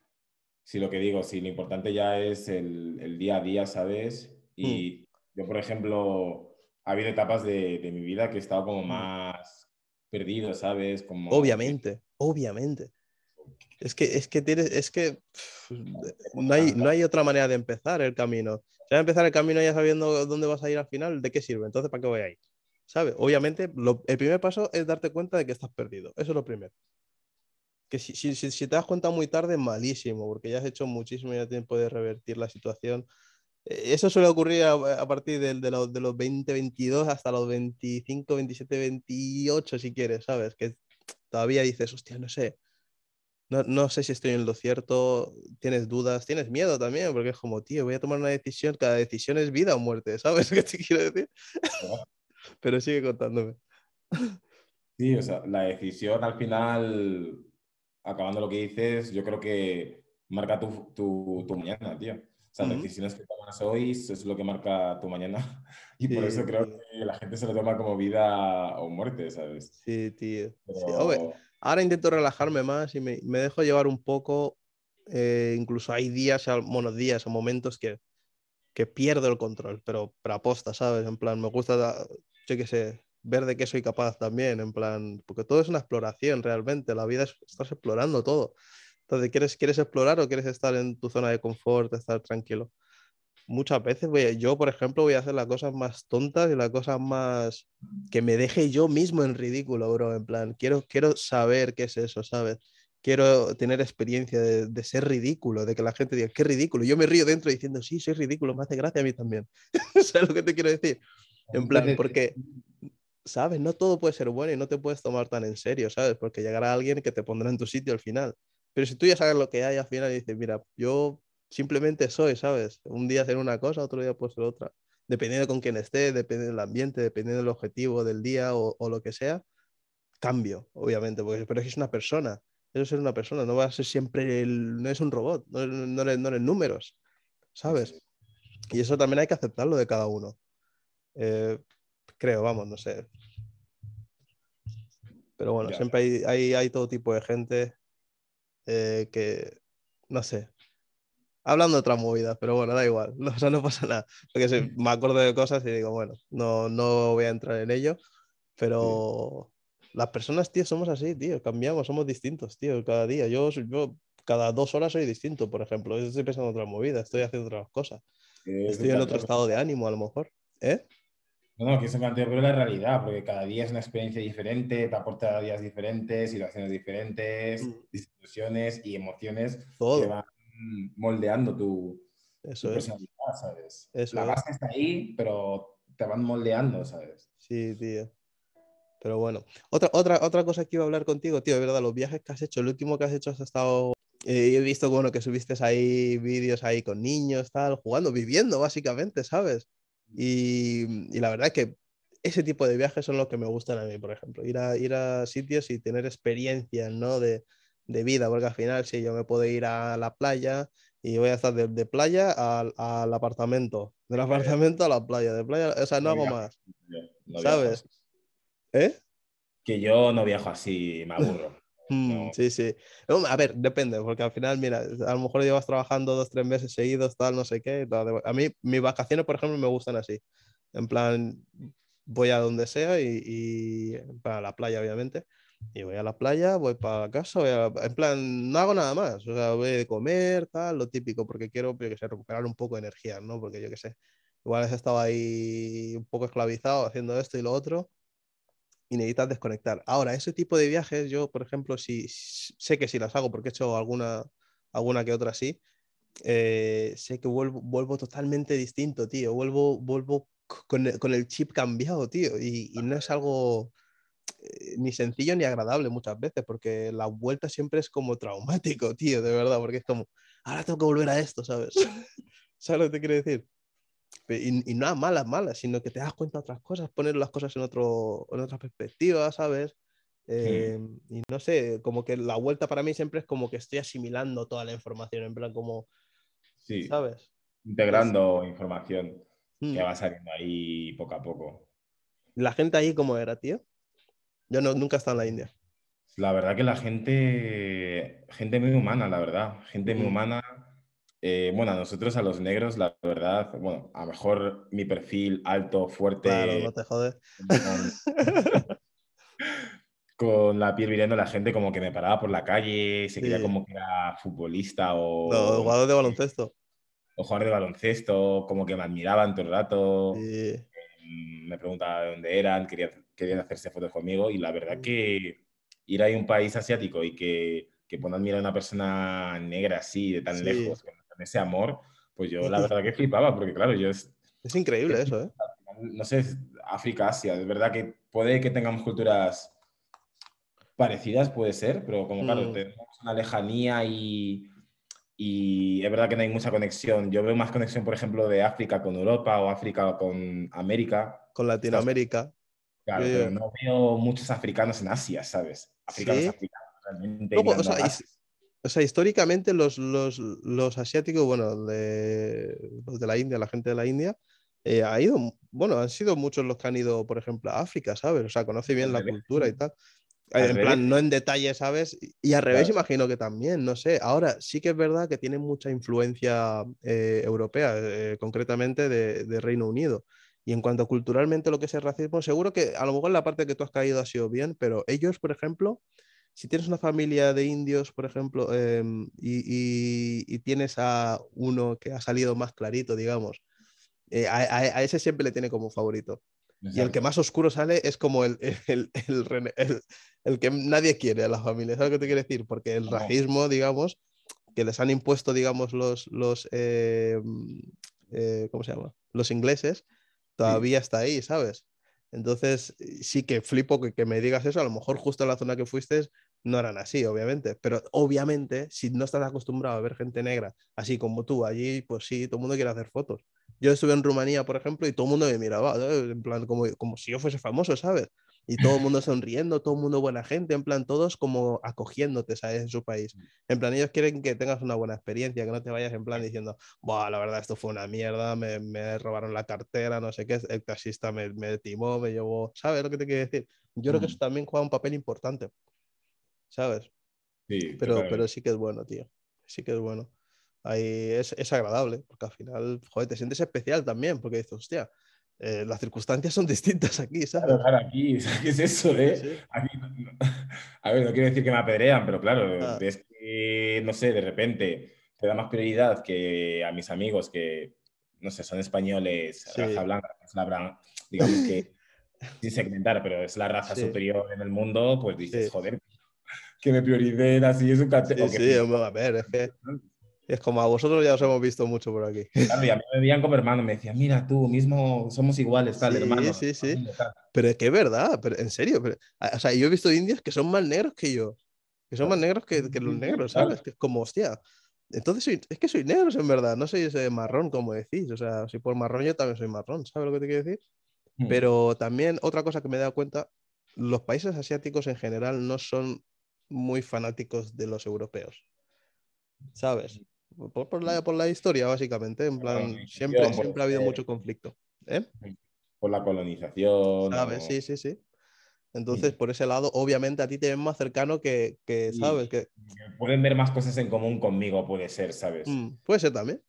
Speaker 2: si lo que digo, si lo importante ya es el, el día a día, ¿sabes? Y mm. yo, por ejemplo, ha habido etapas de, de, mi vida que he estado como más perdido, ¿sabes? Como
Speaker 1: obviamente, obviamente. Es que, es que tienes, es que no hay, no hay otra manera de empezar el camino. Si vas a empezar el camino ya sabiendo dónde vas a ir al final, ¿de qué sirve? Entonces, ¿para qué voy a ir? ¿Sabes? Obviamente, lo, el primer paso es darte cuenta de que estás perdido. Eso es lo primero. Que si, si, si te das cuenta muy tarde, malísimo, porque ya has hecho muchísimo y ya tiempo de revertir la situación. Eso suele ocurrir a, a partir de, de, los, de los 20, 22 hasta los 25, 27, 28, si quieres, ¿sabes? Que todavía dices, hostia, no sé, no, no, sé si estoy en lo cierto, tienes dudas, tienes miedo también, porque es como, tío, voy a tomar una decisión, cada decisión es vida o muerte, ¿sabes qué te quiero decir? Pero sigue contándome.
Speaker 2: Sí, o sea, la decisión al final, acabando lo que dices, yo creo que marca tu, tu, tu mañana, tío. O sea, las uh -huh. decisiones que tomas hoy es lo que marca tu mañana. Y sí, por eso creo tío. que la gente se lo toma como vida o muerte, ¿sabes?
Speaker 1: Sí, tío. Pero... Sí, ahora intento relajarme más y me, me dejo llevar un poco. Eh, incluso hay días, bueno, días o momentos que, que pierdo el control, pero, pero aposta, ¿sabes? En plan, me gusta, yo qué sé, ver de qué soy capaz también, en plan, porque todo es una exploración realmente, la vida es, estás explorando todo. Entonces, ¿quieres, ¿quieres explorar o quieres estar en tu zona de confort, estar tranquilo? muchas veces voy a, yo, por ejemplo, voy a hacer las cosas más tontas y las cosas más que me deje yo mismo en ridículo, bro. En plan, quiero, quiero saber qué es eso, ¿sabes? quiero tener experiencia de, ser ridículo, de que la gente diga, qué ridículo. Yo me río dentro diciendo, sí, soy ridículo, me hace gracia a mí también. ¿Sabes lo que te quiero decir? En plan, porque, ¿sabes? No todo puede ser bueno y no te puedes tomar tan en serio, ¿sabes? Porque llegará alguien que te pondrá en tu sitio al final. Pero si tú ya sabes lo que hay al final y dices, mira, yo simplemente soy, ¿sabes? Un día hacer una cosa, otro día puedo ser otra. Dependiendo con quién esté, dependiendo del ambiente, dependiendo del objetivo del día o, o lo que sea, cambio, obviamente, porque, pero es que es una persona eso es ser una persona, no va a ser siempre, el, no es un robot, no, no, eres, no números, ¿sabes? Y eso también hay que aceptarlo de cada uno. Eh, creo, vamos, no sé. Pero bueno, siempre hay, hay, hay, todo tipo de gente eh, que, no sé, hablando de otras movidas, pero bueno, da igual, no, o sea, no pasa nada. Porque me acuerdo de cosas y digo, bueno, no, no voy a entrar en ello, pero las personas, tío, somos así, tío, cambiamos, somos distintos, tío, cada día. Yo, yo cada dos horas soy distinto, por ejemplo. Estoy pensando en otra movida, estoy haciendo otras cosas. estoy en otro estado de ánimo, a lo mejor. ¿Eh?
Speaker 2: No, no, que se plantea pero la realidad, porque cada día es una experiencia diferente, te aporta días diferentes, situaciones diferentes, mm. y emociones
Speaker 1: Todo.
Speaker 2: que van moldeando tu, personalidad, ¿sabes? la base está ahí, pero te van moldeando, ¿sabes?
Speaker 1: Sí, tío. Pero bueno, otra, otra, otra cosa que iba a hablar contigo, tío, de verdad, los viajes que has hecho, el último que has hecho has estado... Eh, he visto bueno, que subiste ahí vídeos ahí con niños, tal, jugando, viviendo básicamente, ¿sabes? Y, y, la verdad es que ese tipo de viajes son los que me gustan a mí, por ejemplo, ir a, ir a sitios y tener experiencias, ¿no? De, de vida, porque al final si yo me puedo ir a la playa y voy a estar de, de playa al, al, apartamento, del apartamento a la playa, de playa, o sea, no hago más, ¿sabes? ¿Eh?
Speaker 2: Que yo no viajo así, me aburro.
Speaker 1: Mm, sí, sí. A ver, depende, porque al final, mira, a lo mejor llevas trabajando dos, tres meses seguidos, tal, no sé qué. A mí, mis vacaciones, por ejemplo, me gustan así. En plan, voy a donde sea y, para la playa, obviamente. Y voy a la playa, voy para casa, voy en plan, no hago nada más. O sea, voy a comer, tal, lo típico, porque quiero, que sé, recuperar un poco de energía, ¿no? Porque yo qué sé, igual he estado ahí un poco esclavizado haciendo esto y lo otro y necesitas desconectar. Ahora, ese tipo de viajes, yo, por ejemplo, si, sé que si las hago, porque he hecho alguna, alguna que otra así, eh, sé que vuelvo, vuelvo totalmente distinto, tío. Vuelvo, vuelvo con, con el chip cambiado, tío. Y, y no es algo eh, ni sencillo ni agradable muchas veces, porque la vuelta siempre es como traumático, tío, de verdad, porque es como, ahora tengo que volver a esto, ¿sabes? ¿Sabes lo que te quiero decir? Y, y, no malas, malas, sino que te das cuenta de otras cosas, poner las cosas en, otro, en otra perspectiva, ¿sabes? Eh, y no sé, como que la vuelta para mí siempre es como que estoy asimilando toda la información, en plan como,
Speaker 2: sí,
Speaker 1: ¿sabes?
Speaker 2: Integrando información que mm. va saliendo ahí poco a poco.
Speaker 1: ¿La gente ahí cómo era, tío? Yo no, nunca he estado en la India.
Speaker 2: La verdad que la gente, gente muy humana, la verdad, gente muy humana eh, bueno, a nosotros, a los negros, la verdad, bueno, a lo mejor mi perfil alto, fuerte.
Speaker 1: Claro, no te jodes.
Speaker 2: Con, la piel viviendo la gente como que me paraba por la calle, se creía como que era futbolista o.
Speaker 1: No, jugador de baloncesto.
Speaker 2: O jugador de baloncesto, como que me admiraban todo el rato. Mm, me preguntaba de dónde eran, querían, querían hacerse fotos conmigo y la verdad que ir a un país asiático y que, que puedan mirar a una persona negra así, de tan lejos, ese amor, pues yo la verdad que flipaba, porque claro, yo es...
Speaker 1: Es increíble eso, ¿eh?
Speaker 2: No sé, África, Asia, es verdad que puede que tengamos culturas parecidas, puede ser, pero como claro, mm. tenemos una lejanía y, y es verdad que no hay mucha conexión. Yo veo más conexión, por ejemplo, de África con Europa o África con América.
Speaker 1: Con Latinoamérica.
Speaker 2: Claro, pero no veo muchos africanos en Asia, ¿sabes? Africanos, africanos. Realmente
Speaker 1: o sea, o sea, históricamente los, los, los asiáticos, bueno, de, los de la India, la gente de la India, eh, ha ido, bueno, han sido muchos los que han ido, por ejemplo, a África, ¿sabes? O sea, conoce bien la cultura y tal. en plan, no en detalle, ¿sabes? Y al revés, imagino que también, no sé. Ahora, sí que es verdad que tiene mucha influencia eh, europea, eh, concretamente de, de, Reino Unido. Y en cuanto culturalmente lo que es el racismo, seguro que a lo mejor la parte que tú has caído ha sido bien, pero ellos, por ejemplo, si tienes una familia de indios, por ejemplo, em, y, tienes a uno que ha salido más clarito, digamos, eh, a, ese siempre le tiene como favorito. Y el que más oscuro sale es como el, el, el, el, que nadie quiere a la familia. ¿Sabes lo que te quiero decir? Porque el racismo, digamos, que les han impuesto, digamos, los, los eh, eh, ¿cómo se llama? Los ingleses, todavía está ahí, ¿sabes? Entonces, sí que flipo que, que, me digas eso. A lo mejor justo en la zona que fuiste no eran así, obviamente. Pero obviamente, si no estás acostumbrado a ver gente negra, así como tú, allí, pues sí, todo el mundo quiere hacer fotos. Yo estuve en Rumanía, por ejemplo, y todo el mundo me miraba, en plan, como, como si yo fuese famoso, ¿sabes? Y todo el mundo sonriendo, todo el mundo buena gente, en plan, todos como acogiéndote, ¿sabes? En su país. Mm. En plan, ellos quieren que tengas una buena experiencia, que no te vayas en plan diciendo, Buah, la verdad, esto fue una mierda, me, me robaron la cartera, no sé qué, el taxista me, me timó, me llevó, ¿sabes lo que te quiero decir? Yo creo que eso mm. también juega un papel importante, ¿sabes? Sí, pero, pero sí que es bueno, tío. Sí que es bueno ahí es, es, agradable, porque al final, joder, te sientes especial también, porque dices, hostia, eh, las circunstancias son distintas aquí, ¿sabes?
Speaker 2: Claro, aquí, ¿qué es eso, eh? a ver, no quiero decir que me apedrean, pero claro, ah. es que, no sé, de repente te da más prioridad que a mis amigos que, no sé, son españoles, raza blanca, digamos que, sin segmentar, pero es la raza superior en el mundo, pues dices, joder, que me prioricen así es un
Speaker 1: Sí, sí, a ver, es que es como a vosotros ya os hemos visto mucho por aquí.
Speaker 2: Claro, y a mí me veían como hermano, me decían, mira, tú mismo somos iguales, tal, hermano.
Speaker 1: Sí, sí, sí. Pero es que es verdad, pero en serio. o sea, yo he visto indios que son más negros que yo, que son más negros que, que los negros, ¿sabes? Que es como, hostia. Entonces es que soy negro, en verdad, no soy ese marrón, como decís. O sea, si por marrón yo también soy marrón, ¿sabes lo que te quiero decir? Hmm. Pero también otra cosa que me he dado cuenta, los países asiáticos en general no son muy fanáticos de los europeos. ¿Sabes? Por, la, por la historia, básicamente. En plan, siempre, siempre ha habido mucho conflicto. ¿eh?
Speaker 2: Por la colonización.
Speaker 1: ¿Sabes? Sí, sí, sí. Entonces, por ese lado, obviamente a ti te ven más cercano que, que ¿sabes? Que...
Speaker 2: Pueden ver más cosas en común conmigo, puede ser, ¿sabes?
Speaker 1: Mm, puede ser también.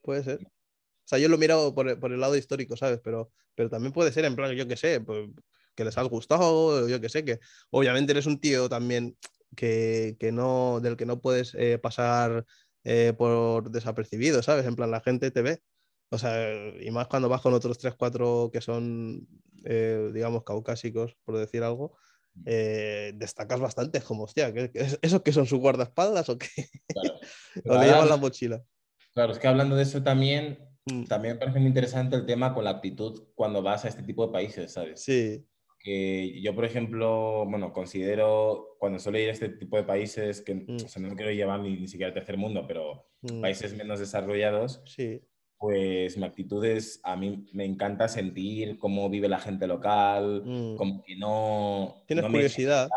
Speaker 1: Puede ser. O sea, yo lo he mirado por, por, el lado histórico, ¿sabes? Pero, pero también puede ser en plan, yo qué sé, pues, que les has gustado, yo qué sé, que obviamente eres un tío también que, que no, del que no puedes eh, pasar eh, por desapercibido, ¿sabes? En plan, la gente te ve. O sea, y más cuando vas con otros 3, 4 que son, eh, digamos, caucásicos, por decir algo, mm. eh, destacas bastante. como, hostia, ¿qué, ¿esos que son sus guardaespaldas o qué? Claro. o le llevan la mochila.
Speaker 2: Claro, es que hablando de eso también, mm. también me parece muy interesante el tema con la actitud cuando vas a este tipo de países, ¿sabes?
Speaker 1: Sí
Speaker 2: yo, por ejemplo, bueno, considero cuando suelo ir a este tipo de países, que mm. no quiero llevar ni, siquiera al tercer mundo, pero mm. países menos desarrollados,
Speaker 1: sí.
Speaker 2: pues mi actitud es, a mí me encanta sentir cómo vive la gente local, mm. como que no...
Speaker 1: Tienes curiosidad.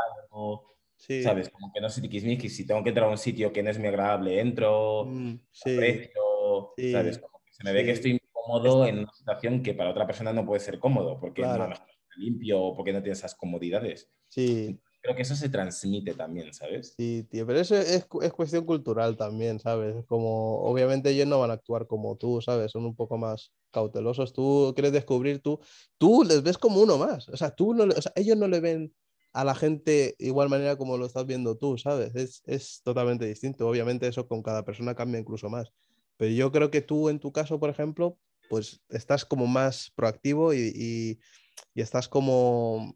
Speaker 2: sí. ¿Sabes? Como que no sé tiquismiquis, si tengo que entrar a un sitio que no es muy agradable, entro,
Speaker 1: sí.
Speaker 2: aprecio, ¿sabes? Como que se me ve que estoy cómodo en una situación que para otra persona no puede ser cómodo, porque no limpio o porque no tiene esas comodidades.
Speaker 1: Sí.
Speaker 2: Creo que eso se transmite también, ¿sabes?
Speaker 1: Sí, tío, pero eso es, es cuestión cultural también, ¿sabes? Como, obviamente ellos no van a actuar como tú, ¿sabes? Son un poco más cautelosos. Tú quieres descubrir, tú, tú les ves como uno más. O sea, tú no, o sea, ellos no le ven a la gente igual manera como lo estás viendo tú, ¿sabes? Es, es totalmente distinto. Obviamente eso con cada persona cambia incluso más. Pero yo creo que tú en tu caso, por ejemplo, pues estás como más proactivo y y estás como...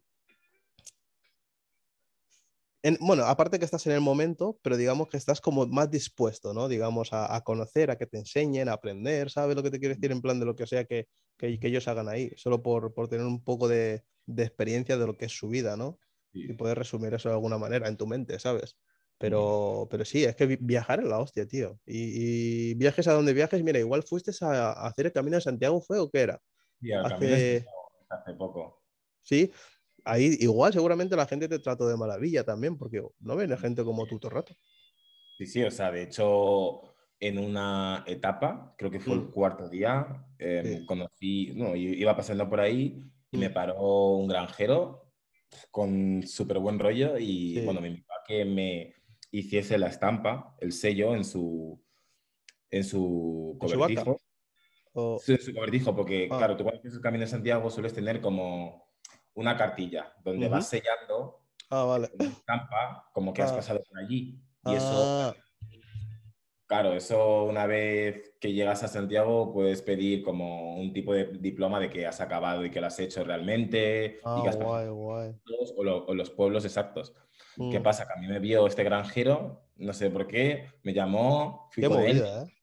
Speaker 1: bueno, aparte que estás en el momento, pero digamos que estás como más dispuesto, ¿no? Digamos, a, conocer, a que te enseñen, a aprender, ¿sabes lo que te quiero decir? En plan de lo que sea que, que, ellos hagan ahí, solo por, por tener un poco de, de, experiencia de lo que es su vida, ¿no? Y poder resumir eso de alguna manera en tu mente, ¿sabes? Pero, pero sí, es que viajar es la hostia, tío. Y, viajes a donde viajes, mira, igual fuiste a, hacer el camino de Santiago, ¿fue o qué era?
Speaker 2: Hace hace poco.
Speaker 1: Sí, ahí igual seguramente la gente te trató de maravilla también, porque no viene gente como tú todo el rato.
Speaker 2: Sí, sí, o sea, de hecho, en una etapa, creo que fue el mm. cuarto día, em, conocí, no, iba pasando por ahí y me mm. paró un granjero con súper buen rollo y bueno, me invitó a que me hiciese la estampa, el sello en su, en su cobertijo. Sí, su cobertijo, porque ah. claro, tú cuando haces el Camino de Santiago sueles tener como una cartilla donde vas sellando
Speaker 1: ah, vale.
Speaker 2: estampa como que has ah. pasado por allí. Y eso Claro, eso una vez que llegas a Santiago puedes pedir como un tipo de diploma de que has acabado y que lo has hecho realmente.
Speaker 1: Ah,
Speaker 2: y que has
Speaker 1: guay, guay.
Speaker 2: o, lo- o los pueblos exactos. ¿Qué
Speaker 1: Mm.
Speaker 2: pasa? Que a mí me vio este granjero, no sé por qué, me llamó, fui
Speaker 1: Qué
Speaker 2: con él
Speaker 1: movida, ¿eh?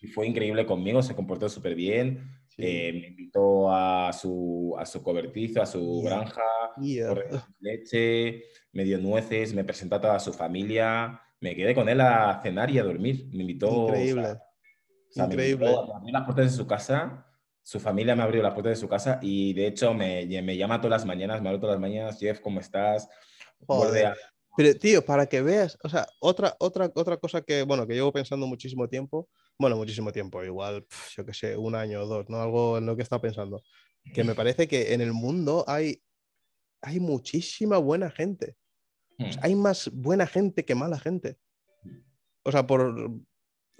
Speaker 2: Y fue increíble conmigo, se comportó súper bien.
Speaker 1: Sí.
Speaker 2: eh, me invitó a su, a su cobertizo, a su
Speaker 1: Yeah.
Speaker 2: granja,
Speaker 1: Yeah.
Speaker 2: leche, me dio nueces, me presentó a toda su familia. Me quedé con él a cenar y a dormir. Me invitó. o sea,
Speaker 1: Increíble.
Speaker 2: o sea, me
Speaker 1: Increíble.
Speaker 2: invitó, me abrió las puertas de su casa. Su familia me abrió las puertas de su casa y de hecho me, me llama todas las mañanas, me habla todas las mañanas, Jeff, ¿cómo estás?
Speaker 1: Joder.
Speaker 2: Bordea.
Speaker 1: Pero, tío, para que veas, o sea, otra, otra, otra cosa que, bueno, que llevo pensando muchísimo tiempo, bueno, muchísimo tiempo, igual, pf, yo qué sé, un año o dos, ¿no? Algo en lo que he estado pensando. Que me parece que en el mundo hay, hay muchísima buena gente. O sea, hay más buena gente que mala gente. O sea, por,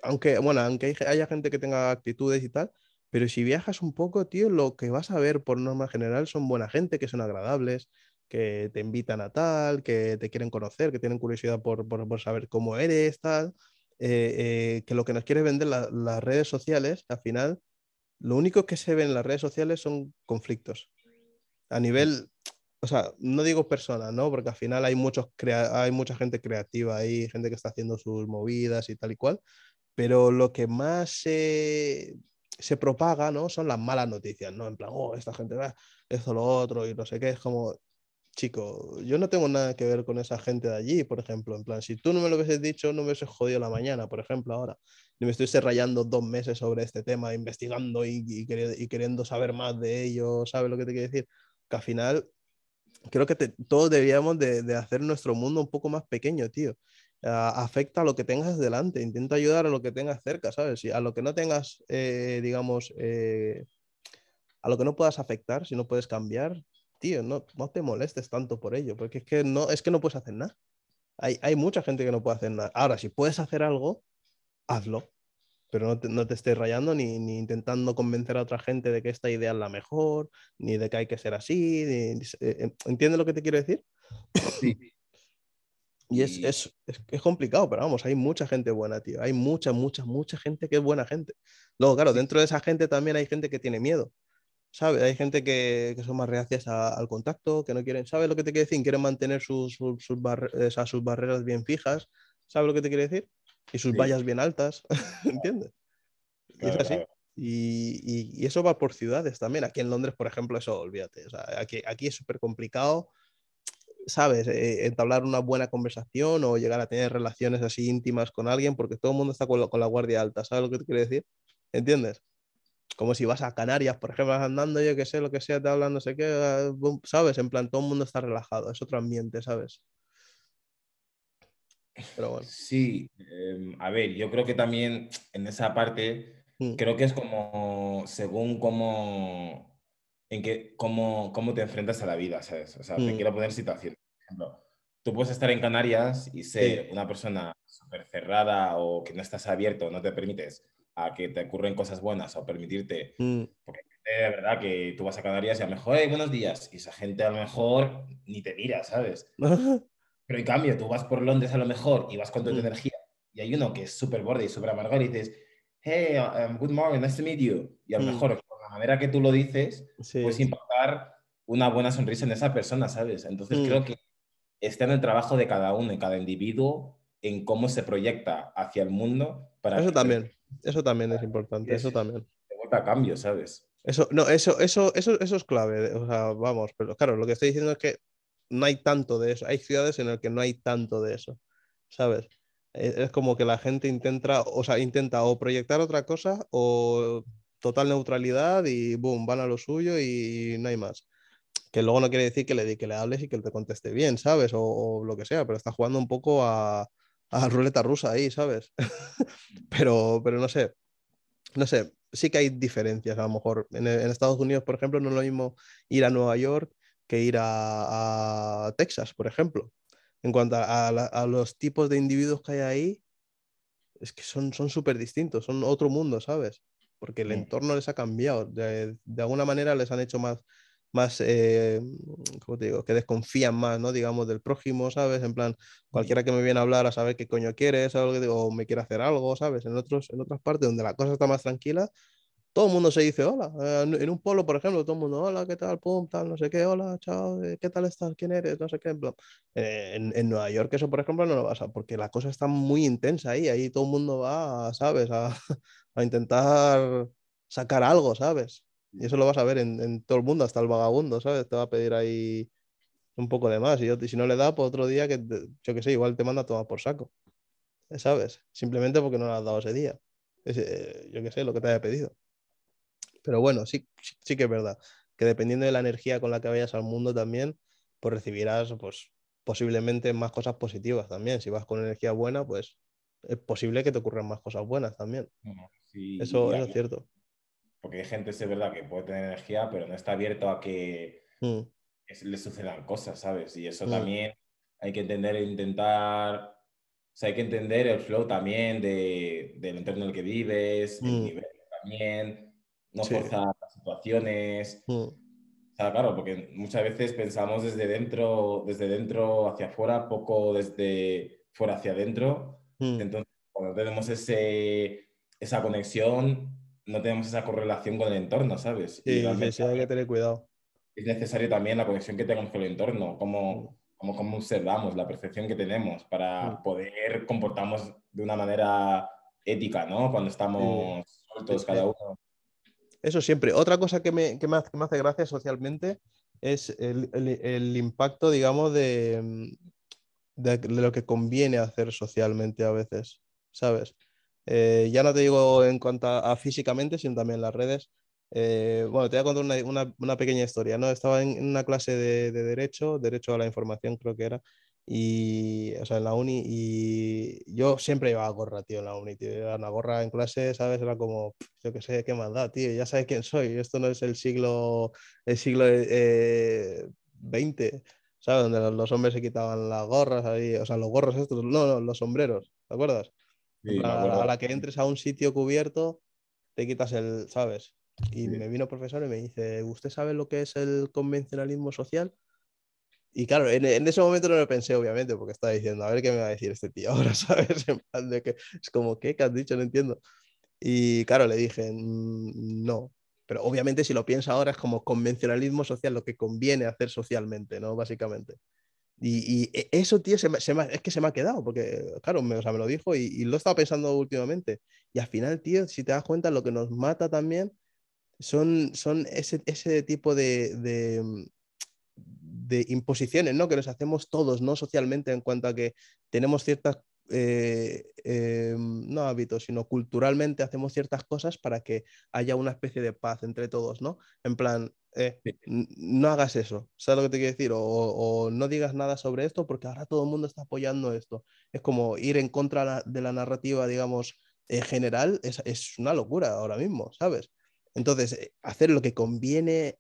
Speaker 1: aunque, bueno, aunque hay- haya gente que tenga actitudes y tal, pero si viajas un poco, tío, lo que vas a ver por norma general son buena gente, que son agradables, que te invitan a tal, que te quieren conocer, que tienen curiosidad por, por- saber cómo eres, tal. Eh, eh, que lo que nos quiere vender la- las redes sociales, al final, lo único que se ve en las redes sociales son conflictos. A nivel, o sea, no digo personas, ¿no? Porque al final hay, muchos hay mucha gente creativa ahí, gente que está haciendo sus movidas y tal y cual, pero lo que más se, se propaga, ¿no? Son las malas noticias, ¿no? En plan, oh, esta gente va, esto, lo otro, y no sé qué, es como, chico, yo no tengo nada que ver con esa gente de allí, por ejemplo, en plan, si tú no me lo hubieses dicho, no me hubieses jodido la mañana, por ejemplo, ahora, ni me estuviese rayando dos meses sobre este tema, investigando y, y queri- y queriendo saber más de ello, ¿sabes lo que te quiero decir? Que al final creo que te- todos deberíamos de, de hacer nuestro mundo un poco más pequeño, tío. Ah, afecta a lo que tengas delante, intenta ayudar a lo que tengas cerca, ¿sabes? Si a lo que no tengas, eh, digamos, eh, a lo que no puedas afectar, si no puedes cambiar, tío, no, no te molestes tanto por ello, porque es que no, es que no puedes hacer nada. Hay, hay mucha gente que no puede hacer nada. Ahora, si puedes hacer algo, hazlo, pero no te, no te estés rayando ni, ni intentando convencer a otra gente de que esta idea es la mejor, ni de que hay que ser así. ni- ni- eh, ¿Entiendes lo que te quiero decir?
Speaker 2: Sí.
Speaker 1: Y es,
Speaker 2: Y-
Speaker 1: es, es, es complicado, pero vamos, hay mucha gente buena, tío. Hay mucha, mucha, mucha gente que es buena gente. Luego, claro, dentro de esa gente también hay gente que tiene miedo, ¿sabes? Hay gente que, que son más reacias a- al contacto, que no quieren, ¿sabes lo que te quiero decir? Quieren mantener sus, sus, sus barre- o sea, sus barreras bien fijas, ¿sabes lo que te quiero decir? Y sus
Speaker 2: Sí.
Speaker 1: vallas bien altas, ¿entiendes? Y es así.
Speaker 2: claro.
Speaker 1: Y, y- y eso va por ciudades también. Aquí en Londres, por ejemplo, eso olvídate. O sea, aquí, aquí es súper complicado, ¿sabes? Eh, entablar una buena conversación o llegar a tener relaciones así íntimas con alguien porque todo el mundo está con la, con la guardia alta. ¿Sabes lo que te quiero decir? ¿Entiendes? Como si vas a Canarias, por ejemplo, andando, yo que sé, lo que sea, te hablan, no sé qué, ah, ¿sabes? En plan, todo el mundo está relajado, es otro ambiente, ¿sabes? Pero bueno.
Speaker 2: Sí, em, a ver, yo creo que también en esa parte,
Speaker 1: Mm,
Speaker 2: creo que es como según cómo, en qué, cómo, cómo te enfrentas a la vida, ¿sabes? O sea, te
Speaker 1: Mm.
Speaker 2: quiero poner situación. Por ejemplo, tú puedes estar en Canarias y ser
Speaker 1: Sí.
Speaker 2: una persona súper cerrada o que no estás abierto, no te permites a que te ocurren cosas buenas o permitirte
Speaker 1: mm,
Speaker 2: porque de verdad que tú vas a Canarias y a lo mejor, "Hey, buenos días, y esa gente a lo mejor ni te mira, ¿sabes? Pero en cambio, tú vas por Londres a lo mejor y vas con toda tu
Speaker 1: Mm.
Speaker 2: energía y hay uno que es súper borde y súper amargado y dices, hey, um, good morning, nice to meet you. Y a lo
Speaker 1: Mm.
Speaker 2: mejor, por la manera que tú lo dices,
Speaker 1: sí.
Speaker 2: puedes impactar una buena sonrisa en esa persona, ¿sabes? Entonces
Speaker 1: Mm.
Speaker 2: creo que está en el trabajo de cada uno, de cada individuo, en cómo se proyecta hacia el mundo para
Speaker 1: Eso también, eso también es importante, eso también.
Speaker 2: te vuelva a cambio, ¿sabes?
Speaker 1: Eso, no, eso, eso, eso, eso es clave. O sea, vamos, pero claro, lo que estoy diciendo es que no hay tanto de eso. Hay ciudades en las que no hay tanto de eso, ¿sabes? Es, es como que la gente intenta, o sea, intenta o proyectar otra cosa o total neutralidad y boom, van a lo suyo y no hay más. Que luego no quiere decir que le, que le hables y que él te conteste bien, ¿sabes? O, o lo que sea, pero está jugando un poco a, a ruleta rusa ahí, ¿sabes? pero, pero no sé, no sé, sí que hay diferencias. A lo mejor en, en Estados Unidos, por ejemplo, no es lo mismo ir a Nueva York que ir a, a Texas, por ejemplo. En cuanto a, a la- a los tipos de individuos que hay ahí, es que son son súper distintos, son otro mundo, ¿sabes? Porque el entorno les ha cambiado. De, de alguna manera les han hecho más más, eh, ¿cómo te digo? Que desconfían más, ¿no? Digamos, del prójimo, ¿sabes? En plan, cualquiera que me viene a hablar a saber qué coño quieres o me quiere hacer algo, ¿sabes? En, otros, en otras partes donde la cosa está más tranquila, todo el mundo se dice hola. Eh, en un polo, por ejemplo, todo el mundo, hola, ¿qué tal? Pum, tal, no sé qué, hola, chao, eh, ¿qué tal estás? ¿Quién eres? No sé qué. Eh, en, en, Nueva York eso, por ejemplo, no lo pasa, porque la cosa está muy intensa ahí, ahí todo el mundo va, ¿sabes? A, a intentar sacar algo, ¿sabes? Y eso lo vas a ver en, en, todo el mundo, hasta el vagabundo, ¿sabes? Te va a pedir ahí un poco de más. Y, yo, si no le da, pues otro día que, yo qué sé, igual te manda todo por saco, ¿sabes? Simplemente porque no le has dado ese día. Ese, yo qué sé, lo que te haya pedido. Pero bueno, sí, sí, que es verdad que dependiendo de la energía con la que vayas al mundo también, pues recibirás pues, posiblemente más cosas positivas también. Si vas con energía buena, pues es posible que te ocurran más cosas buenas también. eso, eso es cierto.
Speaker 2: Porque hay gente, es verdad, que puede tener energía, pero no está abierto a que, mm. le sucedan cosas, ¿sabes? Y eso mm. también hay que entender e intentar, o sea, hay que entender el flow también de, del entorno en el que vives, el mm. nivel también, no forzar las situaciones. O sea, claro, porque muchas veces pensamos desde dentro, desde dentro hacia afuera, poco desde fuera hacia adentro. Entonces, cuando tenemos ese, esa conexión, no tenemos esa correlación con el entorno, ¿sabes?
Speaker 1: Sí, sí, hay que tener cuidado.
Speaker 2: Es necesario también la conexión que tenemos con el entorno, cómo, mm. cómo, observamos, la percepción que tenemos para poder comportarnos de una manera ética, ¿no? Cuando estamos sueltos cada uno
Speaker 1: eso siempre. Otra cosa que me, que me, hace, gracia socialmente es el, impacto, digamos, de, de, lo que conviene hacer socialmente a veces, ¿sabes? Eh, ya no te digo en cuanto a, físicamente, sino también en las redes. Eh, bueno, te voy a contar una, una, pequeña historia, ¿no? Estaba en, una clase de, de, Derecho, Derecho a la Información creo que era, y, o sea, en la uni, y yo siempre iba a gorra, tío, en la uni, tío, a una gorra en clase, ¿sabes? Era como, yo qué sé, qué maldad, tío, ya sabes quién soy, esto no es el siglo, el siglo eh, 20, ¿sabes? Donde los, hombres se quitaban las gorras ahí, o sea, los gorros estos, no, no los sombreros, ¿te acuerdas? A, la que entres a un sitio cubierto, te quitas el, ¿sabes? Y me vino el profesor y me dice, ¿usted sabe lo que es el convencionalismo social? Y claro, en, ese momento no lo pensé, obviamente, porque estaba diciendo, a ver qué me va a decir este tío ahora, ¿sabes? En plan de que es como, ¿qué? ¿Qué has dicho? No entiendo. Y claro, le dije, mm, no. Pero obviamente si lo piensa ahora es como convencionalismo social, lo que conviene hacer socialmente, ¿no? Básicamente. Y, y e, eso, tío, se me, se me, es que se me ha quedado, porque, claro, me, o sea, me lo dijo y, y, lo he estado pensando últimamente. Y al final, tío, si te das cuenta, lo que nos mata también son, son ese, ese tipo de, de de imposiciones, ¿no? Que nos hacemos todos, ¿no? Socialmente, en cuanto a que tenemos ciertas, eh, eh, no hábitos, sino culturalmente hacemos ciertas cosas para que haya una especie de paz entre todos, ¿no? En plan, eh, no hagas eso, ¿sabes lo que te quiero decir? O, no digas nada sobre esto porque ahora todo el mundo está apoyando esto. Es como ir en contra de la narrativa, digamos, general, es, es una locura ahora mismo, ¿sabes? Entonces, hacer lo que conviene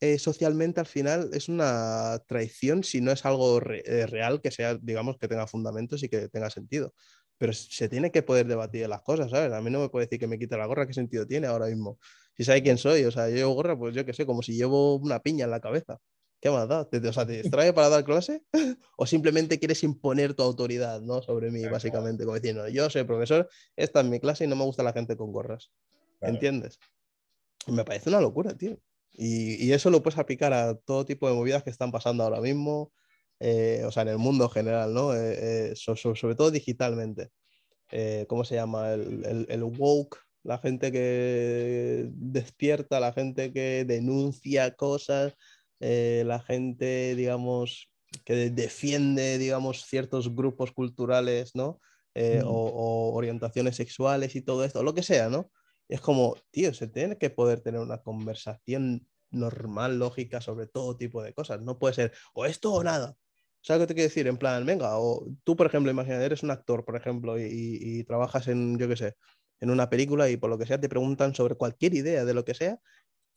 Speaker 1: eh, socialmente al final es una traición si no es algo eh, real que sea, digamos, que tenga fundamentos y que tenga sentido. Pero se tiene que poder debatir las cosas, ¿sabes? A mí no me puede decir que me quita la gorra, ¿qué sentido tiene ahora mismo? Si sabe quién soy, o sea, yo llevo gorra, pues yo qué sé, como si llevo una piña en la cabeza. ¿Qué más da? ¿Te, o sea, ¿te distrae para dar clase? ¿O simplemente quieres imponer tu autoridad ¿no? sobre mí, básicamente? Como diciendo, yo soy profesor, esta es mi clase y no me gusta la gente con gorras. ¿Entiendes? Me parece una locura, tío. Y, eso lo puedes aplicar a todo tipo de movidas que están pasando ahora mismo, eh, o sea, en el mundo general, ¿no? Eh, eh, sobre todo digitalmente. ¿Cómo se llama? El, el, woke, la gente que despierta, la gente que denuncia cosas, la gente, digamos, que defiende, digamos, ciertos grupos culturales, ¿no? o, orientaciones sexuales y todo esto, lo que sea, ¿no? es como, tío, se tiene que poder tener una conversación normal, lógica, sobre todo tipo de cosas. No puede ser o esto o nada. ¿Sabes qué te quiero decir? En plan, venga, o tú, por ejemplo, imagina, eres un actor, por ejemplo, y, trabajas en, yo qué sé, en una película y por lo que sea te preguntan sobre cualquier idea de lo que sea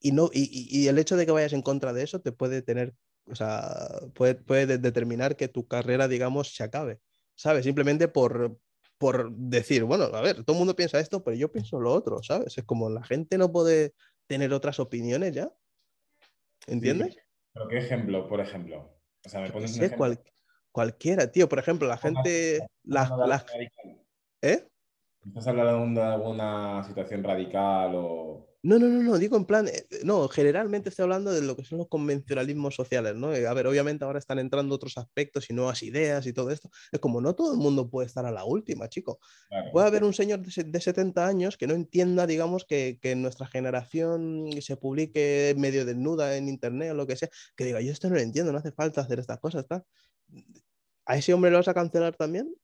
Speaker 1: y, no, y, el hecho de que vayas en contra de eso te puede tener, o sea, puede, puede determinar que tu carrera, digamos, se acabe, ¿sabes? Simplemente por, por decir, bueno, a ver, todo el mundo piensa esto, pero yo pienso lo otro, ¿sabes? Es como la gente no puede tener otras opiniones ya. ¿Entiendes?
Speaker 2: pero ¿qué ejemplo, por ejemplo? O sea, me pones un
Speaker 1: ejemplo? cualquiera, tío. Por ejemplo, la gente... La,
Speaker 2: ¿Eh? ¿Estás hablando de alguna situación radical o...?
Speaker 1: No, no, no, no, digo en plan, eh, no, generalmente estoy hablando de lo que son los convencionalismos sociales, ¿no? Eh, a ver, obviamente ahora están entrando otros aspectos y nuevas ideas y todo esto. Es como no todo el mundo puede estar a la última, chico. Puede haber un señor de 70 años que no entienda, digamos, que, que nuestra generación se publique medio desnuda en internet o lo que sea, que diga, yo esto no lo entiendo, no hace falta hacer estas cosas, ¿está? ¿A ese hombre lo vas a cancelar también?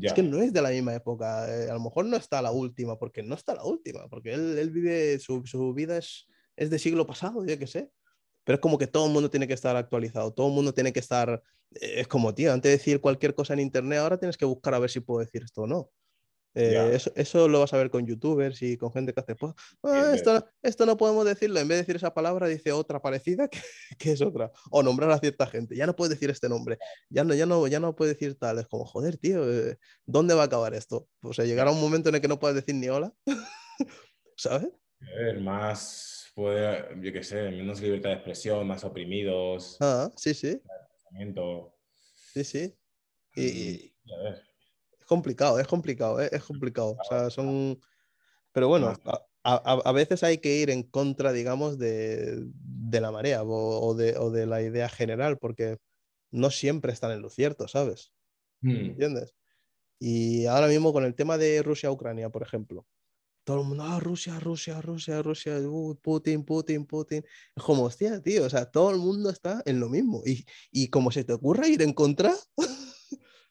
Speaker 1: Es que no es de la misma época. Eh, a lo mejor no está la última, porque no está la última, porque él, él vive, su, su, vida es, es de siglo pasado, yo qué sé. Pero es como que todo el mundo tiene que estar actualizado, todo el mundo tiene que estar. Eh, es como, tío, antes de decir cualquier cosa en internet, ahora tienes que buscar a ver si puedo decir esto o no. Eh, eso, eso, lo vas a ver con youtubers y con gente que hace, ah, esto, esto, no podemos decirlo, en vez de decir esa palabra dice otra parecida que, que, es otra, o nombrar a cierta gente, ya no puedes decir este nombre, ya no, ya no, ya no puedes decir tal, es como, joder, tío, eh, ¿dónde va a acabar esto? O sea, llegará un momento en el que no puedes decir ni hola, ¿sabes?
Speaker 2: Ver, más, puede, yo qué sé, menos libertad de expresión, más oprimidos.
Speaker 1: Ah, sí, sí. Sí, sí. Y, y, a ver complicado, es complicado, ¿eh? es complicado. O sea, son... Pero bueno, a, a, veces hay que ir en contra, digamos, de, de la marea o, de, o, de, la idea general, porque no siempre están en lo cierto, ¿sabes? Hmm. ¿Entiendes? Y ahora mismo con el tema de Rusia-Ucrania, por ejemplo, todo el mundo, ah, Rusia, Rusia, Rusia, Rusia, uh, Putin, Putin, Putin. Es como, hostia, tío, o sea, todo el mundo está en lo mismo. Y, y como se te ocurra ir en contra,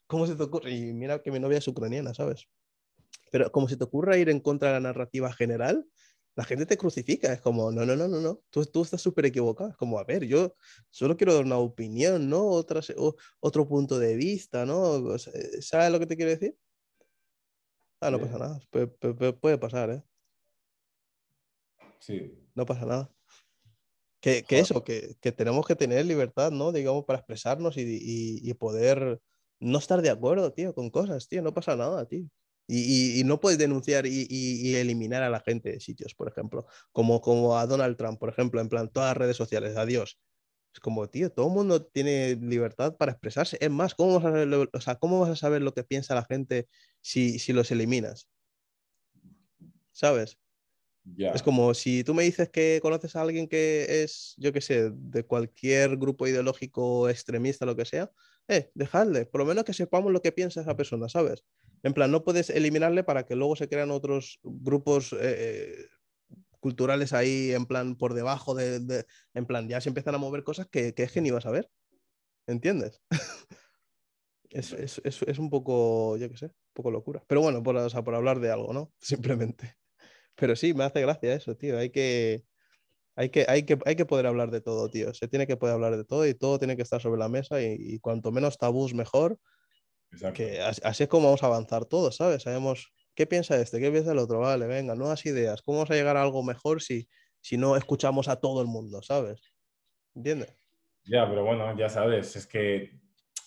Speaker 1: ¿Cómo se te ocurre? Y mira que mi novia es ucraniana, ¿sabes? Pero como se te ocurra ir en contra de la narrativa general, la gente te crucifica. Es como, no, no, no, no, no. Tú, tú estás súper equivocado. Es como, a ver, yo solo quiero dar una opinión, ¿no? Otra, otro punto de vista, ¿no? Eh, ¿Sabes lo que te quiero decir? Ah, no pasa nada. puede pasar, ¿eh?
Speaker 2: Sí.
Speaker 1: No pasa nada. Que, que eso, que, que, tenemos que tener libertad, ¿no? Digamos, para expresarnos y, y, y poder no estar de acuerdo, tío, con cosas, tío, no pasa nada, tío. Y, y, no puedes denunciar y, y, eliminar a la gente de sitios, por ejemplo, como, como a Donald Trump, por ejemplo, en plan, todas las redes sociales, adiós. Es como, tío, todo el mundo tiene libertad para expresarse. Es más, ¿cómo vas a saber lo, o sea, ¿cómo vas a saber lo que piensa la gente si, si los eliminas? ¿Sabes? Es como si tú me dices que conoces a alguien que es, yo qué sé, de cualquier grupo ideológico extremista, lo que sea, eh, dejadle, por lo menos que sepamos lo que piensa esa persona, ¿sabes? En plan, no puedes eliminarle para que luego se crean otros grupos eh, culturales ahí, en plan, por debajo de, en plan, ya se empiezan a mover cosas que, que es que ni vas a ver, ¿entiendes? es, es, es, es, un poco, yo qué sé, un poco locura. Pero bueno, por, o sea, por hablar de algo, ¿no? Simplemente. Pero sí, me hace gracia eso, tío. Hay que, hay que, hay, que, hay que poder hablar de todo, tío. Se tiene que poder hablar de todo y todo tiene que estar sobre la mesa y, cuanto menos tabús mejor. Que así, es como vamos a avanzar todos, ¿sabes? Sabemos qué piensa este, qué piensa el otro, vale, venga, nuevas ideas. ¿Cómo vamos a llegar a algo mejor si, si no escuchamos a todo el mundo, ¿sabes? ¿Entiendes?
Speaker 2: Ya, pero bueno, ya sabes, es que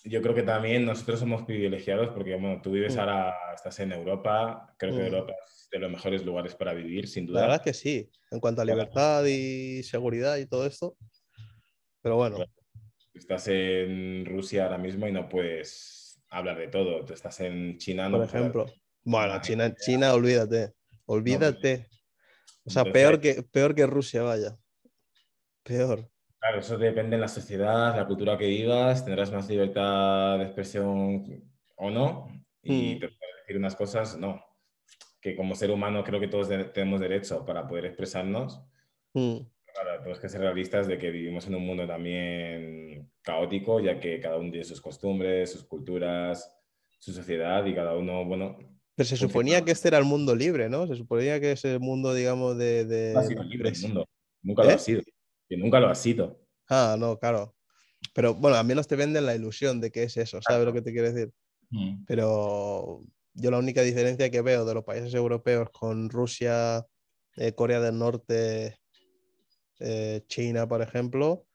Speaker 2: yo creo que también nosotros somos privilegiados porque, bueno, tú vives mm. ahora, estás en Europa, creo que mm. Europa es de los mejores lugares para vivir, sin duda.
Speaker 1: La verdad es que sí, en cuanto a libertad y seguridad y todo esto. Pero bueno.
Speaker 2: Estás en Rusia ahora mismo y no puedes hablar de todo. Tú estás en China.
Speaker 1: Por ejemplo. Bueno, China, China, olvídate. Olvídate. o sea, peor, que, peor que Rusia, vaya. Peor.
Speaker 2: Claro, eso depende de la sociedad, la cultura que vivas, tendrás más libertad de expresión o no, y mm. te puedes decir unas cosas, no. Que como ser humano creo que todos tenemos derecho para poder expresarnos. Mm. Claro, tenemos que ser realistas de que vivimos en un mundo también caótico, ya que cada uno tiene sus costumbres, sus culturas, su sociedad y cada uno, bueno...
Speaker 1: Pero se suponía que este era el mundo libre, ¿no? Se suponía que es el mundo, digamos, de... de...
Speaker 2: ha sido libre el mundo, nunca lo ¿Eh? ha sido que nunca lo ha sido.
Speaker 1: Ah, no, claro. Pero bueno, al menos te venden la ilusión de que es eso, ¿sabes lo que te quiero decir? Mm. Pero yo la única diferencia que veo de los países europeos con Rusia, eh, Corea del Norte, eh, China, por ejemplo,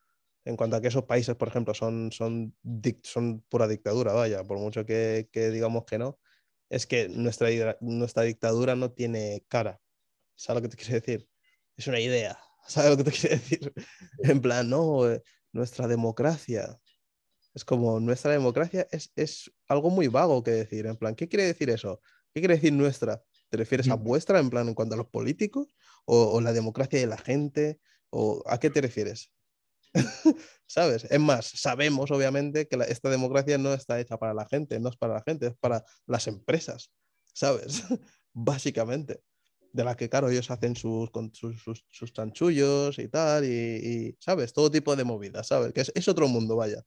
Speaker 1: en cuanto a que esos países, por ejemplo, son, son, son pura dictadura, vaya, por mucho que, que, digamos que no, es que nuestra, nuestra dictadura no tiene cara. ¿Sabes lo que te quiero decir? Es una idea. ¿Sabes lo que te quiere decir? En plan, no, eh, nuestra democracia. Es como, nuestra democracia es, es algo muy vago que decir. En plan, ¿qué quiere decir eso? ¿Qué quiere decir nuestra? ¿Te refieres a vuestra, en plan, en cuanto a los políticos? ¿O, la democracia de la gente? ¿O a qué te refieres? ¿Sabes? Es más, sabemos obviamente que esta democracia no está hecha para la gente, no es para la gente, es para las empresas, ¿sabes? Básicamente. De las que, claro, ellos hacen sus, sus, sus, chanchullos y tal, y, ¿sabes? Todo tipo de movidas, ¿sabes? Que es, es otro mundo, vaya.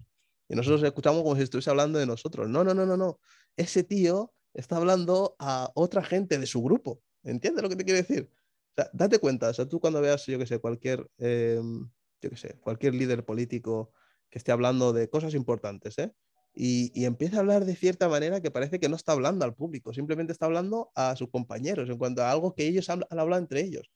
Speaker 1: Y nosotros escuchamos como si estuviese hablando de nosotros. No, no, no, no, no. Ese tío está hablando a otra gente de su grupo. ¿Entiendes lo que te quiere decir? O sea, date cuenta, o sea, tú cuando veas, yo que sé, cualquier, em, yo que sé, cualquier líder político que esté hablando de cosas importantes, ¿eh? Y, y, empieza a hablar de cierta manera que parece que no está hablando al público, simplemente está hablando a sus compañeros en cuanto a algo que ellos han, hablado entre ellos.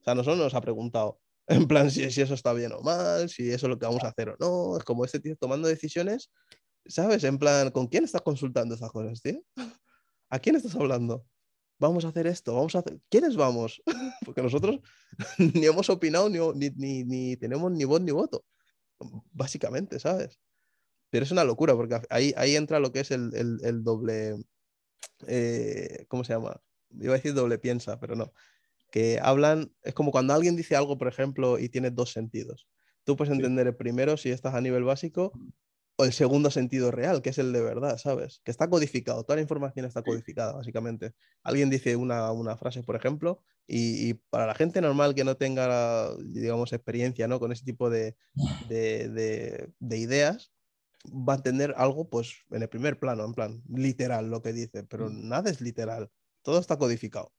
Speaker 1: O sea, nosotros nos ha preguntado, en plan, si, si eso está bien o mal, si eso es lo que vamos a hacer o no. Es como este tío tomando decisiones, ¿sabes? En plan, ¿con quién estás consultando estas cosas, tío? ¿A quién estás hablando? Vamos a hacer esto, vamos a hacer... ¿Quiénes vamos? Porque nosotros ni hemos opinado ni, ni, ni, tenemos ni voz ni voto, básicamente, ¿sabes? Pero es una locura, porque ahí, ahí entra lo que es el, el, el doble... Eh, ¿Cómo se llama? Iba a decir doble piensa, pero no. Que hablan, es como cuando alguien dice algo, por ejemplo, y tiene dos sentidos. Tú puedes entender el primero si estás a nivel básico o el segundo sentido real, que es el de verdad, ¿sabes? Que está codificado, toda la información está codificada, básicamente. Alguien dice una, una frase, por ejemplo, y, para la gente normal que no tenga, digamos, experiencia ¿no? con ese tipo de, de, de, ideas, va a entender algo, pues, en el primer plano, en plan, literal lo que dice, pero mm. nada es literal, todo está codificado.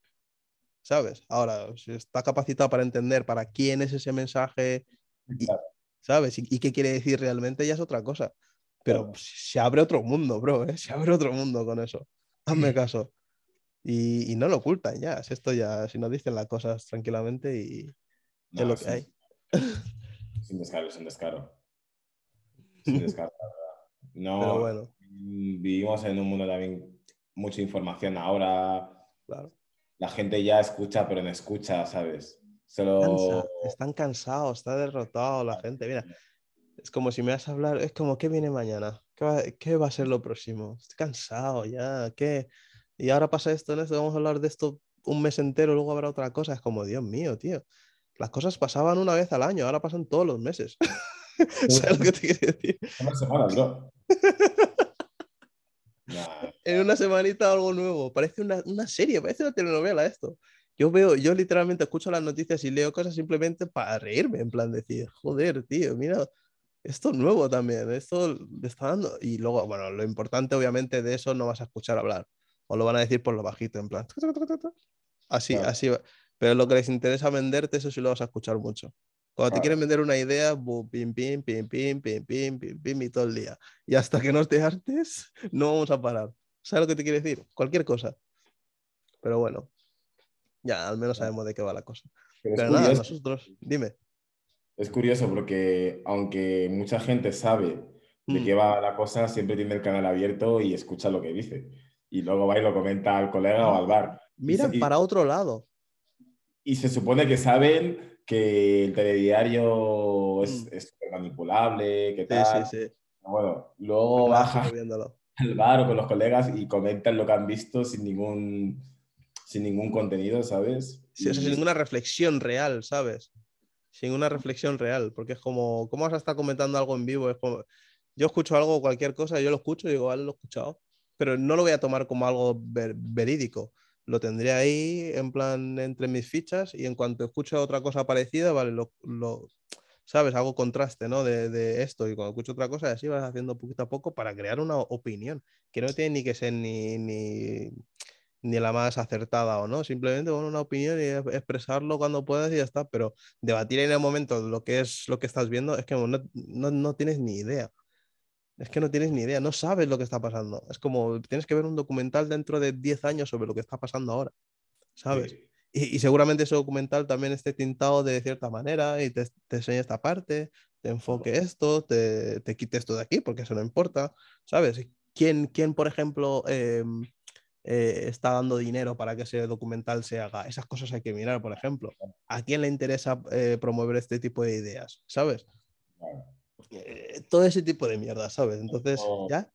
Speaker 1: ¿Sabes? Ahora, si está capacitado para entender para quién es ese mensaje ¿sabes? Y, qué quiere decir realmente ya es otra cosa. Pero se abre otro mundo, bro, ¿eh? Se abre otro mundo con eso. Hazme caso. Y, no lo ocultan ya. Es esto ya, si no dicen las cosas tranquilamente y es lo que hay.
Speaker 2: Sin descaro, sin descaro. Sin descaro, No, Pero bueno. vivimos en un mundo también mucha información ahora. Claro. La gente ya escucha, pero no escucha, ¿sabes?
Speaker 1: Están cansados, está derrotado la gente. Mira, es como si me vas a hablar, es como, ¿qué viene mañana? ¿Qué va, a ser lo próximo? Estoy cansado ya, ¿qué? Y ahora pasa esto, en esto, vamos a hablar de esto un mes entero, luego habrá otra cosa. Es como, Dios mío, tío. Las cosas pasaban una vez al año, ahora pasan todos los meses. ¿Sabes lo que te quiero decir?
Speaker 2: Una semana, bro.
Speaker 1: En una semanita algo nuevo. Parece una, una serie, parece una telenovela esto. Yo veo, yo literalmente escucho las noticias y leo cosas simplemente para reírme, en plan decir, joder, tío, mira, esto es nuevo también, esto le está dando. Y luego, bueno, lo importante obviamente de eso no vas a escuchar hablar, o lo van a decir por lo bajito, en plan, así, así así. Pero lo que les interesa venderte, eso sí lo vas a escuchar mucho. Cuando te quieren vender una idea, pim, pim, pim, pim, pim, pim, pim, pim, y todo el día. Y hasta que no te hartes, no vamos a parar. ¿Sabes lo que te quiere decir? Cualquier cosa. Pero bueno, ya, al menos sabemos de qué va la cosa. Pero, nada, nosotros, dime.
Speaker 2: Es curioso porque aunque mucha gente sabe de mm. qué va la cosa, siempre tiene el canal abierto y escucha lo que dice. Y luego va y lo comenta al colega o al bar.
Speaker 1: Miran para otro lado.
Speaker 2: Y se supone que saben que el telediario es, mm. manipulable, que tal. Sí, sí, sí. Bueno, luego baja al bar o con los colegas y comentan lo que han visto sin ningún sin ningún contenido, ¿sabes?
Speaker 1: Sí, sin ninguna reflexión real, ¿sabes? Sin una reflexión real, porque es como, ¿cómo vas a estar comentando algo en vivo? Es como, yo escucho algo, cualquier cosa, yo lo escucho y digo, vale, lo he escuchado, pero no lo voy a tomar como algo verídico. Lo tendré ahí en plan entre mis fichas y en cuanto escucho otra cosa parecida, vale, lo, lo ¿sabes? Hago contraste, ¿no? De, de, esto y cuando escucho otra cosa, así vas haciendo poquito a poco para crear una opinión, que no tiene ni que ser ni, ni ni la más acertada o no, simplemente una opinión y expresarlo cuando puedas y ya está, pero debatir en el momento lo que es lo que estás viendo es que no, no, no tienes ni idea. Es que no tienes ni idea, no sabes lo que está pasando. Es como tienes que ver un documental dentro de 10 años sobre lo que está pasando ahora, ¿sabes? Y, y, seguramente ese documental también esté tintado de cierta manera y te, te enseñe esta parte, te enfoque esto, te, te quite esto de aquí, porque eso no importa, ¿sabes? ¿Quién, quién por ejemplo, eh, eh, está dando dinero para que ese documental se haga. Esas cosas hay que mirar, por ejemplo. ¿A quién le interesa eh, promover este tipo de ideas? ¿Sabes? Eh, todo ese tipo de mierda, ¿sabes? Entonces, ¿ya?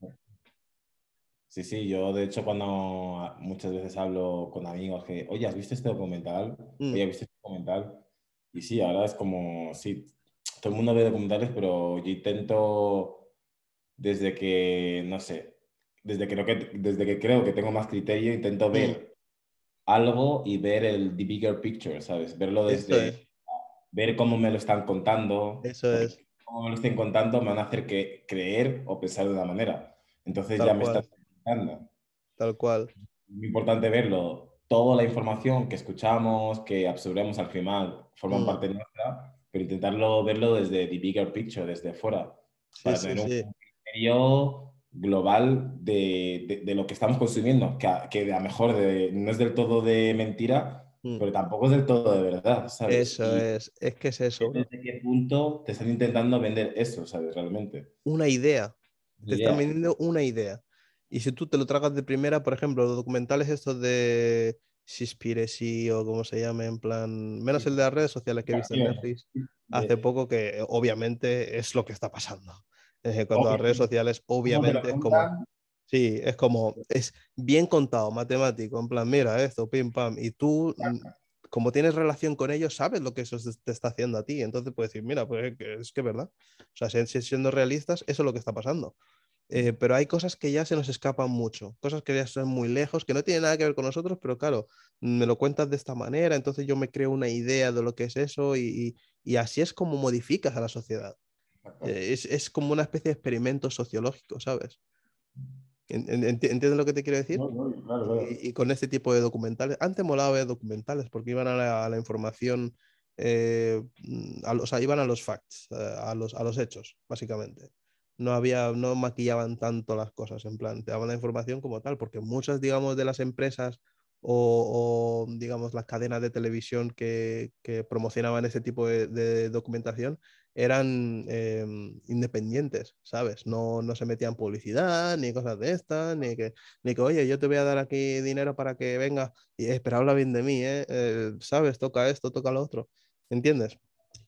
Speaker 2: Sí, sí, yo de hecho cuando muchas veces hablo con amigos que, oye, ¿has visto este documental? Mm. Oye, ¿has visto este documental? Y sí, ahora es como, sí, todo el mundo ve documentales, pero yo intento, desde que, no sé, desde, creo que, desde que creo que tengo más criterio, intento ver algo y ver el the bigger picture, ¿sabes? Verlo desde, ver cómo me lo están contando.
Speaker 1: Eso es.
Speaker 2: Lo estén contando me van a hacer que creer o pensar de una manera. Entonces ya me está
Speaker 1: Tal cual.
Speaker 2: Es muy importante verlo. Toda la información que escuchamos, que absorbemos al final, forman mm. parte nuestra, pero intentarlo verlo desde the bigger picture, desde fuera, para tener un criterio global de, de, lo que estamos consumiendo, que, que a lo mejor no es del todo de mentira. Pero tampoco es del todo de verdad, ¿sabes?
Speaker 1: Eso es, es que es eso.
Speaker 2: ¿Desde qué punto te están intentando vender eso, ¿sabes? Realmente.
Speaker 1: Una idea. Te están vendiendo una idea. Y si tú te lo tragas de primera, por ejemplo, los documentales estos de Seaspiracy o como se llame, en plan, menos el de las redes sociales que he visto en Netflix hace poco, que obviamente es lo que está pasando. Cuando las redes sociales, obviamente es como. Sí, es como, es bien contado, matemático, en plan, mira esto, pim pam, y tú, mm, como tienes relación con ellos, sabes lo que eso te está haciendo a ti, entonces puedes decir, mira, pues es que es verdad, o sea, siendo realistas, eso es lo que está pasando. Eh, pero hay cosas que ya se nos escapan mucho, cosas que ya son muy lejos, que no tienen nada que ver con nosotros, pero claro, me lo cuentas de esta manera, entonces yo me creo una idea de lo que es eso y, y, así es como modificas a la sociedad. Eh, es, es, como una especie de experimento sociológico, ¿sabes? ¿Entiendes lo que te quiero decir? Y, con este tipo de documentales, antes molaba ver documentales porque iban a la, información, eh, a, o sea, iban a los facts, a, los, a los hechos, básicamente no había, no maquillaban tanto las cosas, en plan, te daban la información como tal, porque muchas, digamos, de las empresas o, digamos, las cadenas de televisión que, que promocionaban ese tipo de, documentación eran em, independientes, ¿sabes? No, no se metían publicidad, ni cosas de estas, ni que, ni que, oye, yo te voy a dar aquí dinero para que venga y espera, habla bien de mí, ¿eh? ¿eh? ¿Sabes? Toca esto, toca lo otro, ¿entiendes?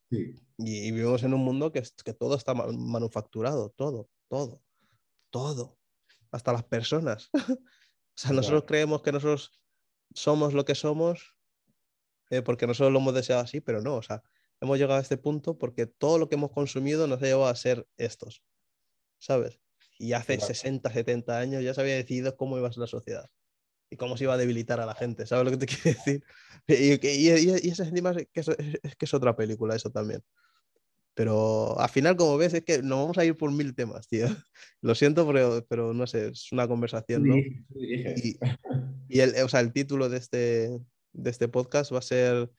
Speaker 1: Y, vivimos en un mundo que, que todo está manufacturado, todo, todo, todo, hasta las personas. o sea, nosotros creemos que nosotros somos lo que somos eh, porque nosotros lo hemos deseado así, pero no, o sea, hemos llegado a este punto porque todo lo que hemos consumido nos ha llevado a ser estos, ¿sabes? Y hace 60, 70 años ya se había decidido cómo iba a ser la sociedad y cómo se iba a debilitar a la gente, ¿sabes lo que te quiero decir? Y, y, y, y encima es que es, que es otra película, eso también. Pero al final, como ves, es que nos vamos a ir por mil temas, tío. Lo siento, pero, pero no sé, es una conversación, ¿no? Y, y el, o sea, el título de este, de este podcast va a ser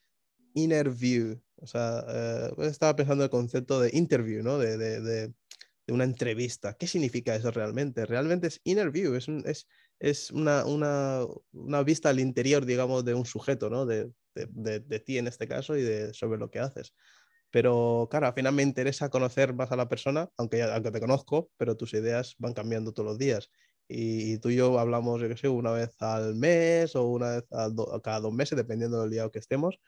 Speaker 1: Inner View. O sea, eh, estaba pensando el concepto de interview, ¿no? De, de, de, de, una entrevista. ¿Qué significa eso realmente? Realmente es inner view, es, un, es, es una, una, una, vista al interior, digamos, de un sujeto, ¿no? De, ti en este caso y de sobre lo que haces. Pero claro, al final me interesa conocer más a la persona, aunque, aunque te conozco, pero tus ideas van cambiando todos los días. Y, tú y yo hablamos, yo qué sé, una vez al mes o una vez a cada dos meses, dependiendo del día que estemos.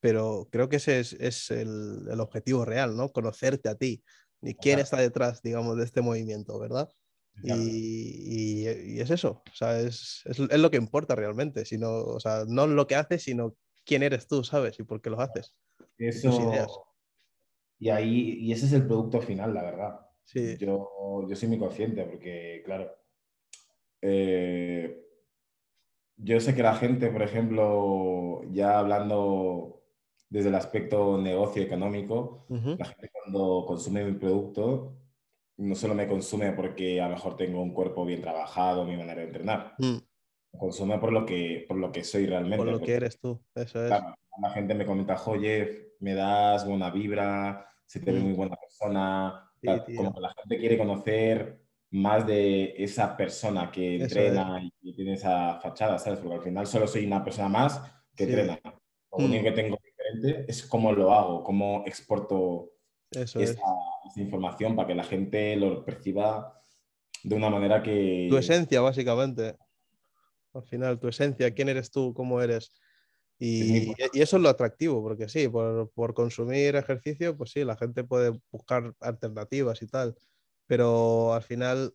Speaker 1: Pero creo que ese es, es el, el, objetivo real, ¿no? Conocerte a ti y quién está detrás, digamos, de este movimiento, ¿verdad? Y, y, es eso, o sea, es, es, es, lo que importa realmente, sino, o sea, no lo que haces, sino quién eres tú, ¿sabes? Y por qué lo haces.
Speaker 2: Eso, y ahí, y ese es el producto final, la verdad.
Speaker 1: Sí.
Speaker 2: Yo, yo soy muy consciente porque, claro, eh, yo sé que la gente, por ejemplo, ya hablando desde el aspecto negocio económico, uh -huh. la gente cuando consume mi producto no solo me consume porque a lo mejor tengo un cuerpo bien trabajado, mi manera de entrenar. Me consume por lo, que, por lo que soy realmente.
Speaker 1: Por lo que eres tú, eso es. Claro,
Speaker 2: la gente me comenta, oye, me das buena vibra, se te ve mm. muy buena persona. Sí, como que la gente quiere conocer más de esa persona que entrena y tiene esa fachada, ¿sabes? Porque al final solo soy una persona más que sí. entrena. Lo único mm. que tengo es cómo lo hago, cómo exporto
Speaker 1: eso
Speaker 2: esa,
Speaker 1: es.
Speaker 2: esa, información para que la gente lo perciba de una manera que...
Speaker 1: Tu esencia, básicamente. Al final, tu esencia, quién eres tú, cómo eres. Y, y eso es lo atractivo, porque sí, por, por, consumir ejercicio, pues sí, la gente puede buscar alternativas y tal, pero al final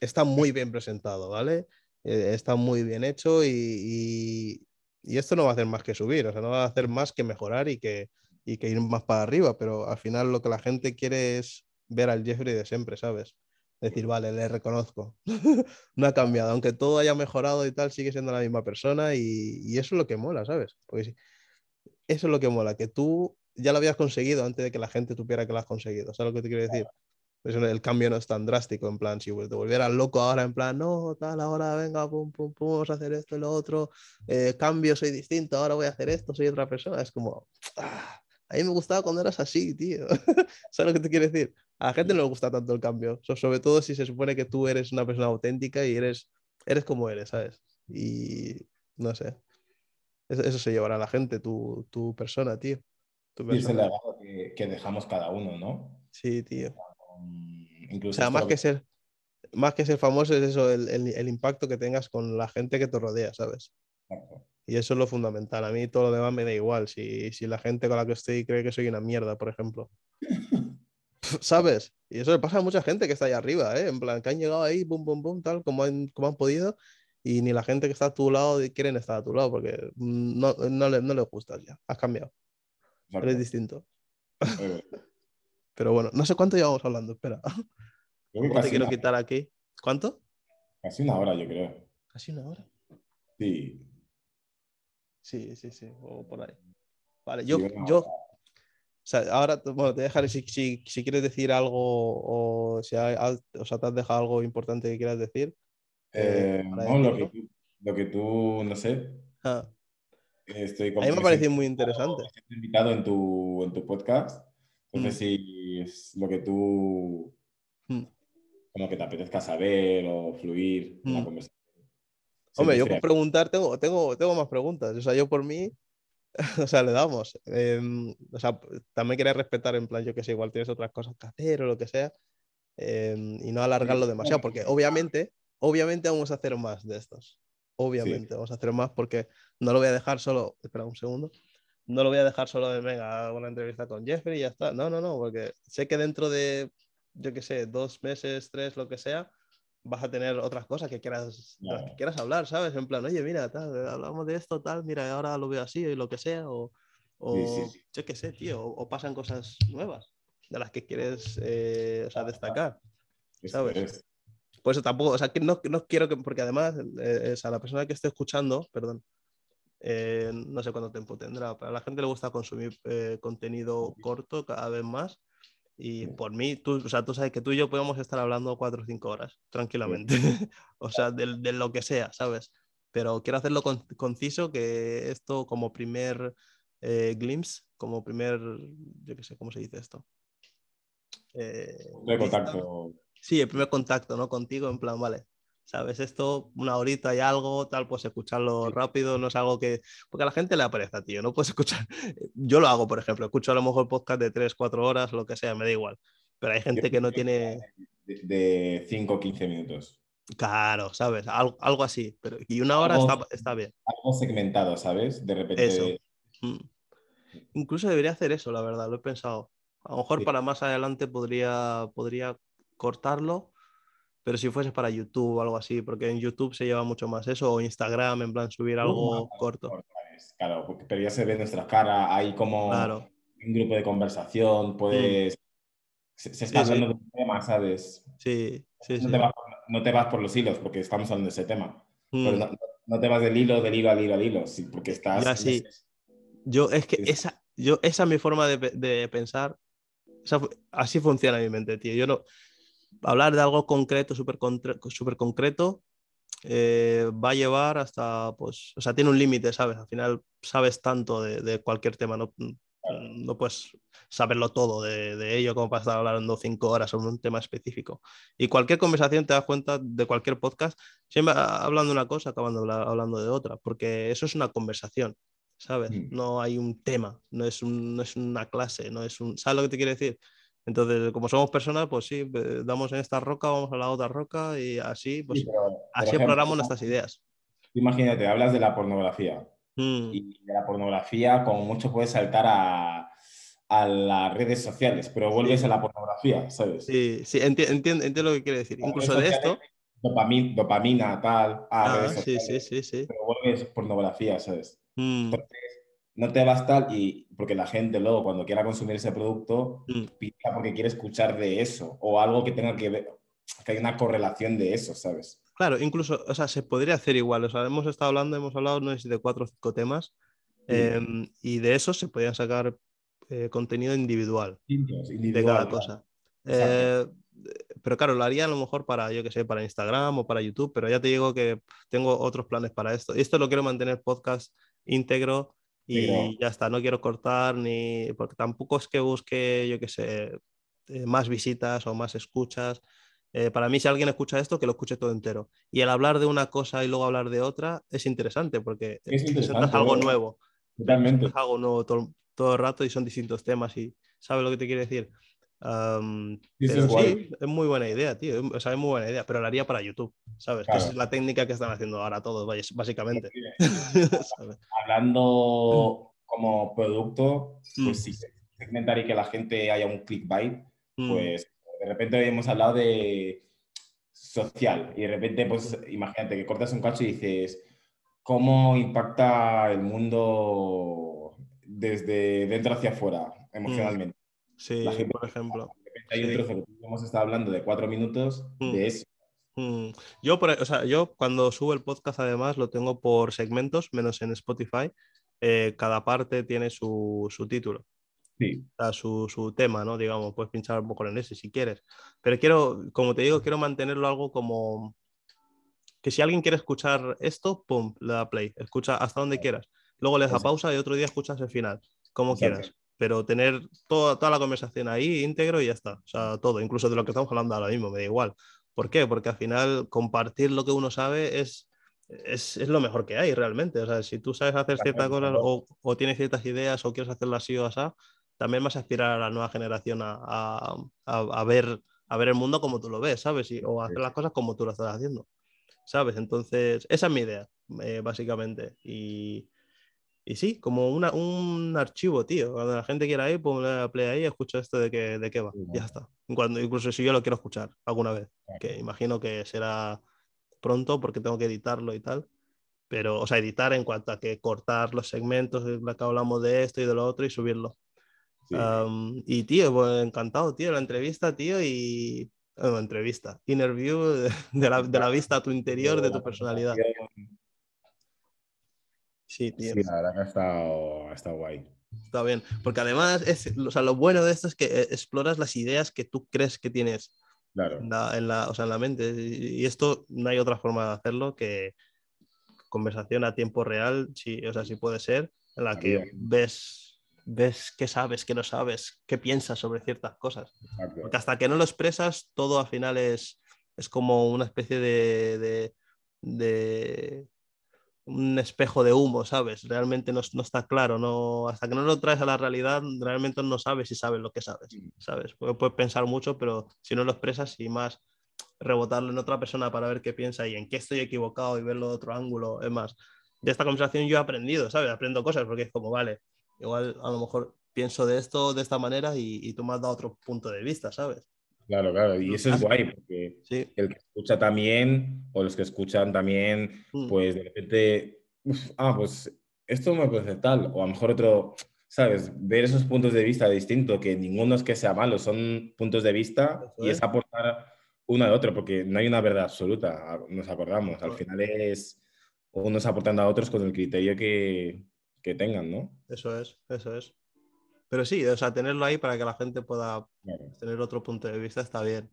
Speaker 1: está muy bien presentado, ¿vale? Eh, está muy bien hecho y, y, y, esto no va a hacer más que subir, o sea, no va a hacer más que mejorar y que, y que ir más para arriba, pero al final lo que la gente quiere es ver al Jeffrey de siempre, ¿sabes? Decir, vale, le reconozco. no ha cambiado, aunque todo haya mejorado y tal, sigue siendo la misma persona y, y eso es lo que mola, ¿sabes? Porque eso es lo que mola, que tú ya lo habías conseguido antes de que la gente supiera que lo has conseguido. ¿Sabes lo que te quiero decir? Pues el cambio no es tan drástico, en plan, si te volvieras loco ahora, en plan, no, tal, ahora venga, pum, pum, pum, vamos a hacer esto y lo otro, eh, cambio, soy distinto, ahora voy a hacer esto, soy otra persona, es como, ah, a mí me gustaba cuando eras así, tío. ¿Sabes lo que te quiero decir? A la gente no le gusta tanto el cambio, sobre todo si se supone que tú eres una persona auténtica y eres, eres como eres, ¿sabes? Y no sé, eso, eso se llevará a la gente, tu, tu persona, tío.
Speaker 2: Tu persona. Y es el legado que, que dejamos cada uno, ¿no?
Speaker 1: Sí, tío. Incluso o sea, más que, ser, más que ser famoso es eso, el, el, el, impacto que tengas con la gente que te rodea, ¿sabes? Exacto. Y eso es lo fundamental. A mí todo lo demás me da igual. Si, si la gente con la que estoy cree que soy una mierda, por ejemplo. ¿Sabes? Y eso le pasa a mucha gente que está ahí arriba, ¿eh? En plan, que han llegado ahí, boom, boom, boom, tal, como han, como han podido. Y ni la gente que está a tu lado quieren estar a tu lado porque no, no, le, no les gustas ya. Has cambiado. Exacto. Eres distinto. Pero bueno, no sé cuánto llevamos hablando, espera. te quiero quitar aquí. ¿Cuánto?
Speaker 2: Casi una hora, yo creo.
Speaker 1: ¿Casi una hora?
Speaker 2: Sí.
Speaker 1: Sí, sí, sí, o por ahí. Vale, yo, yo o sea, ahora bueno, te dejaré si, si, si, quieres decir algo o si hay, o sea, te has dejado algo importante que quieras decir.
Speaker 2: Eh, no, lo que, tú, lo que tú, no sé. Ah.
Speaker 1: Estoy a mí me ha parecido muy interesante.
Speaker 2: Invitado en tu, en tu podcast. Entonces, mm. si es lo que tú, mm. como que te apetezca saber o fluir mm. la conversación.
Speaker 1: Hombre, yo por preguntar tengo, tengo, tengo más preguntas. O sea, yo por mí, o sea, le damos. Eh, o sea, también quería respetar en plan, yo que sé, igual tienes otras cosas que hacer o lo que sea. Eh, y no alargarlo demasiado, porque obviamente, obviamente vamos a hacer más de estos. Obviamente sí. vamos a hacer más porque no lo voy a dejar solo, espera un segundo, no lo voy a dejar solo de, venga, una entrevista con Jeffrey y ya está. No, no, no, porque sé que dentro de, yo que sé, dos meses, tres, lo que sea, vas a tener otras cosas que quieras, claro. que quieras hablar, ¿sabes? En plan, oye, mira, tal, hablamos de esto, tal, mira, ahora lo veo así y lo que sea, o, o sí, sí, sí. yo qué sé, tío, o, o, pasan cosas nuevas de las que quieres eh, o sea, destacar, ¿sabes? Es. Por eso tampoco, o sea, que no, no quiero que, porque además, eh, a la persona que esté escuchando, perdón, eh, no sé cuánto tiempo tendrá, pero a la gente le gusta consumir eh, contenido corto cada vez más y por mí, tú, o sea, tú sabes que tú y yo podemos estar hablando cuatro o cinco horas tranquilamente. o sea, de, de, lo que sea, ¿sabes? Pero quiero hacerlo con, conciso, que esto como primer eh, glimpse, como primer, yo qué sé, ¿cómo se dice esto?
Speaker 2: Eh, de contacto.
Speaker 1: Sí, el primer contacto, ¿no? Contigo, en plan, vale, ¿sabes? Esto, una horita y algo, tal, pues escucharlo rápido, no es algo que... Porque a la gente le aparece, tío, no puedes escuchar... Yo lo hago, por ejemplo, escucho a lo mejor podcast de 3, 4 horas, lo que sea, me da igual. Pero hay gente que no tiene...
Speaker 2: De 5 o 15 minutos.
Speaker 1: Claro, ¿sabes? Algo, algo así. Pero, y una hora algo, está, está, bien.
Speaker 2: Algo segmentado, ¿sabes? De repente...
Speaker 1: Eso. Mm. Incluso debería hacer eso, la verdad, lo he pensado. A lo mejor sí. para más adelante podría, podría cortarlo pero si fuese para YouTube o algo así, porque en YouTube se lleva mucho más eso, o Instagram, en plan subir algo uh, corto.
Speaker 2: Claro, porque, pero ya se ve nuestra cara, hay como claro. un grupo de conversación, puedes... Mm. Se, se, está sí, hablando sí. de un tema, ¿sabes?
Speaker 1: Sí, sí,
Speaker 2: no
Speaker 1: sí.
Speaker 2: Te vas, no te vas por los hilos, porque estamos hablando de ese tema. Mm. Pero no, no, te vas del hilo, del hilo al hilo al hilo, sí, porque estás...
Speaker 1: Ya, sí. Yo, es que esa, yo, esa es mi forma de, de pensar. Esa, así funciona mi mente, tío. Yo no hablar de algo concreto, súper super concreto, eh, va a llevar hasta, pues, o sea, tiene un límite, ¿sabes? Al final sabes tanto de, de cualquier tema, no, no, puedes saberlo todo de, de, ello como para estar hablando cinco horas sobre un tema específico. Y cualquier conversación te das cuenta de cualquier podcast, siempre hablando de una cosa, acabando hablando de otra, porque eso es una conversación, ¿sabes? Mm. No hay un tema, no es, un, no es una clase, no es un... ¿Sabes lo que te quiere decir? Entonces, como somos personas, pues sí, damos en esta roca, vamos a la otra roca y así, pues sí, pero, así ejemplo, exploramos nuestras ideas.
Speaker 2: imagínate, hablas de la pornografía.
Speaker 1: Mm.
Speaker 2: Y de la pornografía, como mucho puedes saltar a, a las redes sociales, pero vuelves a la pornografía, ¿sabes?
Speaker 1: Sí, sí, entiendo lo que quiere decir. Incluso de esto.
Speaker 2: Dopamina, dopamina tal.
Speaker 1: Ah, sí, sí, sí, sí.
Speaker 2: Pero vuelves pornografía, ¿sabes?
Speaker 1: Mm.
Speaker 2: Entonces, no te basta y porque la gente luego cuando quiera consumir ese producto
Speaker 1: Mm.
Speaker 2: piensa porque quiere escuchar de eso o algo que tenga que ver, que hay una correlación de eso, ¿sabes?
Speaker 1: Claro, incluso, o sea, se podría hacer igual. O sea, hemos estado hablando, hemos hablado, no sé si de cuatro o cinco temas, em, y de eso se podían sacar eh, contenido individual
Speaker 2: Distintos,
Speaker 1: de
Speaker 2: individual,
Speaker 1: cada cosa. Eh, pero claro, lo haría a lo mejor para, yo que sé, para Instagram o para YouTube, pero ya te digo que tengo otros planes para esto. Esto lo quiero mantener podcast íntegro y ya está, no quiero cortar ni, porque tampoco es que busque, yo que sé, eh, más visitas o más escuchas. Eh, para mí, si alguien escucha esto, que lo escuche todo entero. Y el hablar de una cosa y luego hablar de otra es interesante porque
Speaker 2: Es interesante,
Speaker 1: algo
Speaker 2: ¿eh?
Speaker 1: nuevo.
Speaker 2: Totalmente.
Speaker 1: presentas algo nuevo todo, todo el rato y son distintos temas y ¿sabes lo que te quiero decir?
Speaker 2: Sí,
Speaker 1: pero
Speaker 2: es guay.
Speaker 1: sí, es muy buena idea, tío. O sea, es muy buena idea, pero la haría para YouTube, ¿sabes? Que es la técnica que están haciendo ahora todos, básicamente.
Speaker 2: Hablando como producto,
Speaker 1: Mm.
Speaker 2: pues sí, segmentar y que la gente haya un clickbait,
Speaker 1: Mm,
Speaker 2: pues de repente hoy hemos hablado de social y de repente, pues imagínate que cortas un cacho y dices, ¿cómo impacta el mundo desde dentro hacia afuera emocionalmente?
Speaker 1: Sí,
Speaker 2: la gente-
Speaker 1: por ejemplo.
Speaker 2: Hay un
Speaker 1: sí.
Speaker 2: trozo que hemos estado hablando de cuatro minutos
Speaker 1: Mm.
Speaker 2: de eso.
Speaker 1: Mm, Yo, por, o sea, yo cuando subo el podcast, además, lo tengo por segmentos, menos en Spotify. Eh, cada parte tiene su, su título.
Speaker 2: Sí,
Speaker 1: a su, su tema, ¿no? Digamos, puedes pinchar un poco en ese si quieres. Pero quiero, como te digo, quiero mantenerlo algo como que si alguien quiere escuchar esto, pum, le da play, escucha hasta donde quieras. Luego le das a
Speaker 2: Exacto.
Speaker 1: pausa y otro día escuchas el final, como
Speaker 2: Exacto.
Speaker 1: quieras. Pero tener toda, toda la conversación ahí íntegro y ya está. O sea, todo, incluso de lo que estamos hablando ahora mismo, me da igual. ¿Por qué? Porque al final compartir lo que uno sabe es, es, es lo mejor que hay realmente. O sea, si tú sabes hacer ciertas cosas o, o tienes ciertas ideas o quieres hacerlo así o así, también vas a aspirar a la nueva generación a, a- a- a ver, a ver el mundo como tú lo ves, ¿sabes? Y- o a hacer las cosas como tú lo estás haciendo, ¿sabes? Entonces, esa es mi idea, eh, básicamente. Y, y sí, como una- un archivo, tío. Cuando la gente quiera ir, pues le da play ahí, escucho esto de qué, de qué va.
Speaker 2: Sí,
Speaker 1: Ya está. Cuando, incluso si yo lo quiero escuchar alguna vez,
Speaker 2: Claro.
Speaker 1: que imagino que será pronto porque tengo que editarlo y tal. Pero, o sea, editar en cuanto a que cortar los segmentos, la que hablamos de esto y de lo otro y subirlo.
Speaker 2: sí.
Speaker 1: Am, y tío, pues encantado, tío, la entrevista, tío, y. bueno, entrevista, interview de, de la, de la vista a tu interior, de tu personalidad. Sí, tío,
Speaker 2: Sí, la verdad que ha estado, ha estado guay.
Speaker 1: está bien. Porque además, es, o sea, lo bueno de esto es que eh, exploras las ideas que tú crees que tienes
Speaker 2: Claro.
Speaker 1: en la, en la- o sea, en la mente. Y esto no hay otra forma de hacerlo que conversación a tiempo real, sí, o sea, sí puede ser, en la que ves, ves qué sabes, qué no sabes, qué piensas sobre ciertas cosas.
Speaker 2: exacto.
Speaker 1: Porque hasta que no lo expresas, todo al final es, es como una especie de, de, de- un espejo de humo, ¿sabes? Realmente no, no está claro, no, hasta que no lo traes a la realidad, realmente no sabes si sabes lo que sabes, ¿sabes? Porque puedes pensar mucho, pero si no lo expresas y más rebotarlo en otra persona para ver qué piensa y en qué estoy equivocado y verlo de otro ángulo, es más, de esta conversación yo he aprendido, ¿sabes? Aprendo cosas porque es como, vale, igual a lo mejor pienso de esto de esta manera y, y tú me has dado otro punto de vista, ¿sabes?
Speaker 2: Claro, claro. Y eso es guay, porque
Speaker 1: Sí.
Speaker 2: el que escucha también, o los que escuchan también,
Speaker 1: Mm.
Speaker 2: pues de repente, uf, ah, pues esto me parece tal, o a lo mejor otro, ¿sabes? Ver esos puntos de vista distintos, que ninguno es que sea malo, son puntos de vista
Speaker 1: Eso
Speaker 2: y
Speaker 1: es.
Speaker 2: es aportar uno al otro, porque no hay una verdad absoluta, nos acordamos. Al final es unos aportando a otros con el criterio que, que tengan, ¿no?
Speaker 1: Eso es, eso es. Pero sí, o sea, tenerlo ahí para que la gente pueda
Speaker 2: Claro.
Speaker 1: tener otro punto de vista está bien.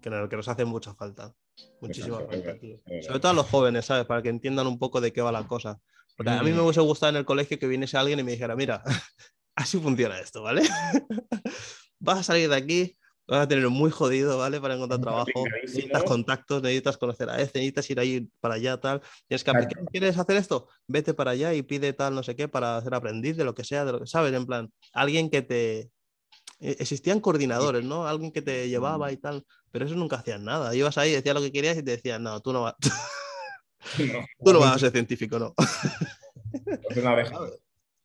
Speaker 1: Que, no- que nos hace mucha falta. Muchísima
Speaker 2: Exacto,
Speaker 1: falta, tío. Sobre todo a los jóvenes, ¿sabes? Para que entiendan un poco de qué va la cosa. Porque a mí me
Speaker 2: Mm.
Speaker 1: hubiese gustado en el colegio que viniese alguien y me dijera, mira, así funciona esto, ¿vale? Vas a salir de aquí, vas a tener muy jodido, ¿vale? Para encontrar trabajo. Necesitas contactos, necesitas conocer a este, necesitas ir ahí para allá, tal. Tienes que aplicar. ¿Quieres hacer esto? Vete para allá y pide tal, no sé qué, para ser aprendiz de lo que sea, de lo que sabes, en plan, alguien que te... e- Existían coordinadores, ¿no? Alguien que te llevaba y tal, pero eso nunca hacían nada. Ibas ahí, decías lo que querías y te decían, no, tú no vas. Tú no vas a ser científico, ¿no?
Speaker 2: Es una abeja.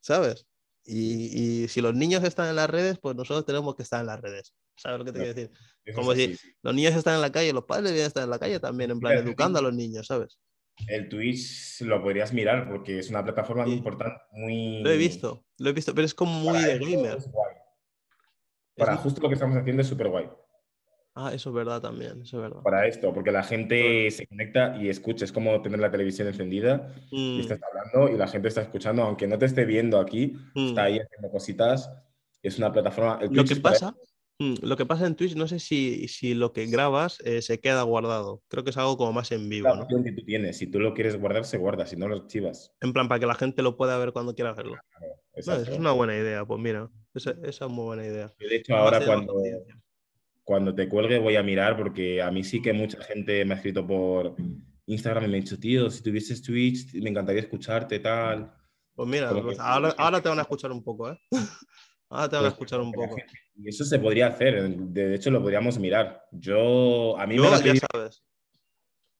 Speaker 1: ¿Sabes? Y, y, si los niños están en las redes, pues nosotros tenemos que estar en las redes. ¿Sabes lo que te quiero decir? Como si los niños están en la calle, los padres deben estar en la calle también, en plan, educando a los niños, ¿sabes?
Speaker 2: El Twitch lo podrías mirar porque es una plataforma muy importante, muy...
Speaker 1: Lo he visto, lo he visto, pero es como muy de gamer.
Speaker 2: Para justo lo que estamos haciendo es súper guay.
Speaker 1: Ah, eso es verdad también, eso es verdad.
Speaker 2: Para esto, porque la gente se conecta y escucha, es como tener la televisión encendida y mm. estás hablando y la gente está escuchando, aunque no te esté viendo aquí, está mm. ahí haciendo cositas. Es una plataforma.
Speaker 1: lo que pasa, mm, lo que pasa en Twitch, no sé si, si lo que grabas eh, se queda guardado. Creo que es algo como más en vivo. La
Speaker 2: opción que tú tienes, si tú lo quieres guardar, se guarda, si no lo archivas.
Speaker 1: En plan, para que la gente lo pueda ver cuando quiera verlo. es una buena idea, pues mira, esa, esa, es muy buena idea.
Speaker 2: De hecho, ahora cuando cuando te cuelgue voy a mirar porque a mí sí que mucha gente me ha escrito por Instagram y me ha dicho, tío, si tuvieses Twitch me encantaría escucharte, tal.
Speaker 1: Pues mira, pues ahora, te van a escuchar un poco, ¿eh? Ahora te van a pues escuchar un poco.
Speaker 2: Y eso se podría hacer, de hecho lo podríamos mirar. Yo, a mí me la pedido, sabes.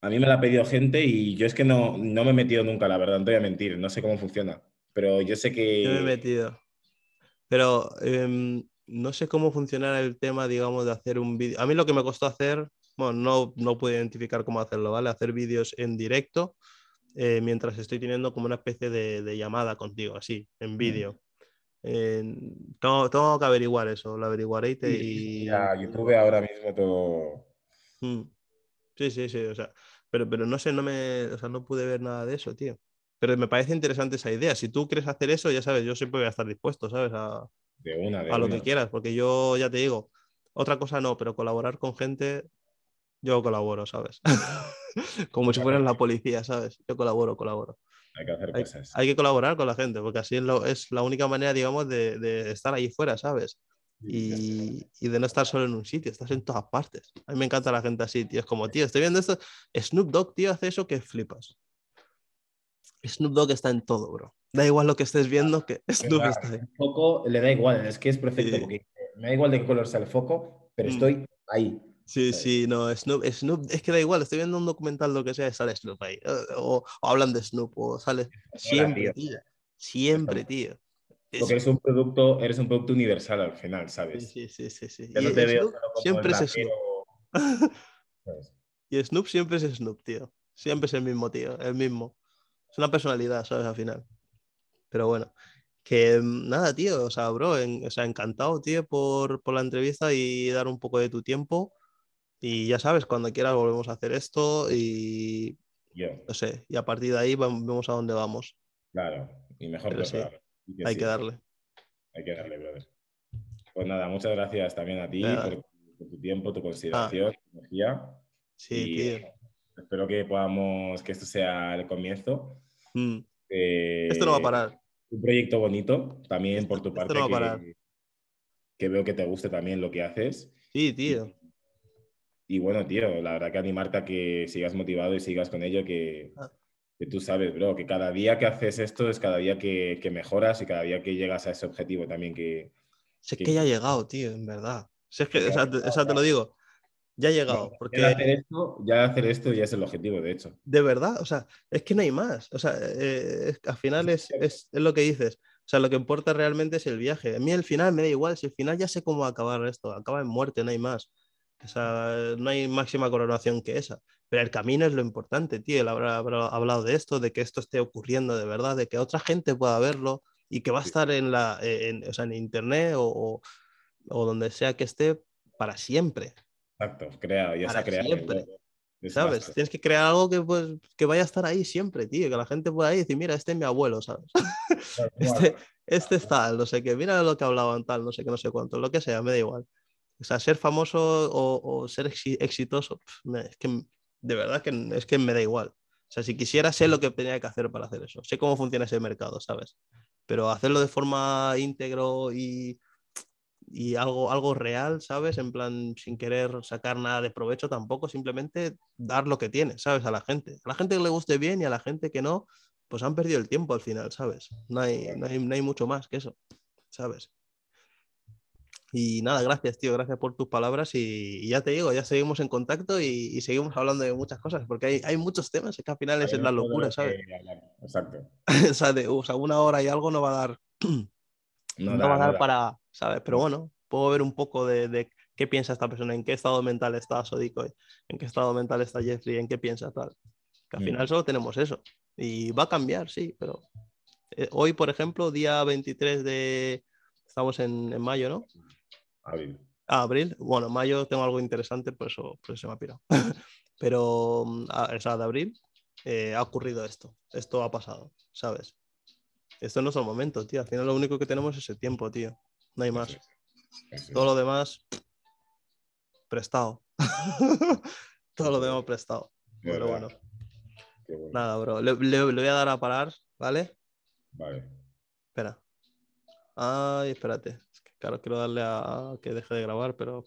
Speaker 2: A mí me la ha pedido gente y yo es que no, no me he metido nunca, la verdad, no te voy a mentir, no sé cómo funciona, pero yo sé que...
Speaker 1: Yo me he metido. Pero em, no sé cómo funcionará el tema, digamos, de hacer un vídeo. A mí lo que me costó hacer, bueno, no, no pude identificar cómo hacerlo, ¿vale? Hacer vídeos en directo eh, mientras estoy teniendo como una especie de, llamada contigo, así, en vídeo. tengo, que averiguar eso, lo averiguaré y te...
Speaker 2: Y... Ya, YouTube ahora mismo todo...
Speaker 1: Mm. Sí, sí, sí, o sea, pero, pero no sé, no me, o sea, no pude ver nada de eso, tío. Pero me parece interesante esa idea. Si tú quieres hacer eso, ya sabes, yo siempre voy a estar dispuesto, ¿sabes? A, a lo que quieras, porque yo ya te digo, otra cosa no, pero colaborar con gente, yo colaboro, ¿sabes? Como si fueras la policía, ¿sabes? Yo colaboro, colaboro.
Speaker 2: Hay que hacer cosas.
Speaker 1: Hay, que colaborar con la gente, porque así es, lo, es la única manera, digamos, de, estar ahí fuera, ¿sabes? Y, y, de no estar solo en un sitio, estás en todas partes. A mí me encanta la gente así, tío. Es como, tío, estoy viendo esto. Snoop Dogg, tío, hace eso que flipas. Snoop Dogg está en todo, bro. Da igual lo que estés viendo, que Snoop está ahí.
Speaker 2: El foco le da igual, es que es perfecto, porque me da igual de qué color sea el foco, pero mm. estoy ahí.
Speaker 1: Sí, sí, no, Snoop, Snoop, es que da igual, estoy viendo un documental, lo que sea, sale Snoop ahí. O, hablan de Snoop, o sale. Siempre, tío. Siempre, tío.
Speaker 2: Porque eres un producto, eres un producto universal al final, ¿sabes?
Speaker 1: Sí, sí, sí, sí. no te veo siempre es Snoop. y Snoop siempre es Snoop, tío. Siempre es el mismo, tío, el mismo. Es una personalidad, ¿sabes? Al final. Pero bueno, que mm, nada, tío, o sea, bro, o sea, encantado, tío, por, por, la entrevista y dar un poco de tu tiempo. Y ya sabes, cuando quieras volvemos a hacer esto y no sé, y a partir de ahí vemos a dónde vamos.
Speaker 2: Claro, y mejor
Speaker 1: que hay que darle.
Speaker 2: Hay que darle, brother. Pues nada, muchas gracias también a ti por, tu tiempo, tu consideración, tu energía.
Speaker 1: Sí, tío
Speaker 2: espero que podamos, que esto sea el comienzo.
Speaker 1: Mm. esto no va a parar.
Speaker 2: Un proyecto bonito, también por tu parte. Que, veo que te guste también lo que haces.
Speaker 1: Sí, tío.
Speaker 2: Y, bueno, tío, la verdad que animarte a que sigas motivado y sigas con ello, que, ah. que tú sabes, bro, que cada día que haces esto es cada día que, que mejoras y cada día que llegas a ese objetivo también que...
Speaker 1: Sé que, ya ha llegado, tío, en verdad. Si es que, esa, te lo digo, ya ha llegado. porque...
Speaker 2: Ya hacer, esto, ya hacer esto ya es el objetivo, de hecho.
Speaker 1: De verdad, o sea, es que no hay más. O sea, eh, al final es, es, es, lo que dices. O sea, lo que importa realmente es el viaje. A mí el final me da igual. Si el final ya sé cómo acabar esto, acaba en muerte, no hay más. O sea, no hay máxima coronación que esa. Pero el camino es lo importante, tío. Él habrá, hablado de esto, de que esto esté ocurriendo de verdad, de que otra gente pueda verlo y que va a estar en, la, en, o sea, en internet o, o donde sea que esté para siempre.
Speaker 2: Exacto, crea, ya se ha creado. Siempre.
Speaker 1: ¿Sabes? Tienes que crear algo que, pues, que vaya a estar ahí siempre, tío. Que la gente pueda ir y decir, mira, este es mi abuelo, ¿sabes? este, este es tal, no sé qué, mira lo que hablaban, tal, no sé qué, no sé cuánto, lo que sea, me da igual. O sea, ser famoso o, ser exitoso, es que de verdad que es que me da igual. O sea, si quisiera, sé lo que tenía que hacer para hacer eso. Sé cómo funciona ese mercado, ¿sabes? Pero hacerlo de forma íntegro y y algo, algo real, ¿sabes? En plan, sin querer sacar nada de provecho tampoco, simplemente dar lo que tiene, ¿sabes? A la gente. A la gente que le guste bien y a la gente que no, pues han perdido el tiempo al final, ¿sabes? No hay, no hay, no hay mucho más que eso, ¿sabes? Y nada, gracias, tío, gracias por tus palabras y, ya te digo, ya seguimos en contacto y, seguimos hablando de muchas cosas, porque hay, hay muchos temas, es que al final es la locura, ¿sabes?
Speaker 2: Exacto.
Speaker 1: o, sea, una hora y algo no va a dar, no, va a dar para, ¿sabes? Pero bueno, puedo ver un poco de, qué piensa esta persona, en qué estado mental está Sodico, en qué estado mental está Jeffrey, en qué piensa tal. Que al final mm. solo tenemos eso. Y va a cambiar, sí, pero eh, hoy, por ejemplo, día 23 de... Estamos en, en mayo, ¿no?
Speaker 2: Abril.
Speaker 1: Ah, abril. Bueno, mayo tengo algo interesante, por eso, se me ha pirado. Pero, mm, a, esa de abril, eh, ha ocurrido esto. Esto ha pasado, ¿sabes? Esto no es el momento, tío. Al final lo único que tenemos es ese tiempo, tío. No hay más. Todo lo demás, prestado. Todo lo demás prestado. Pero bueno. Nada, bro. Le, le, voy a dar a parar, ¿vale?
Speaker 2: Vale.
Speaker 1: Espera. Ay, espérate. Claro, quiero darle a que deje de grabar, pero...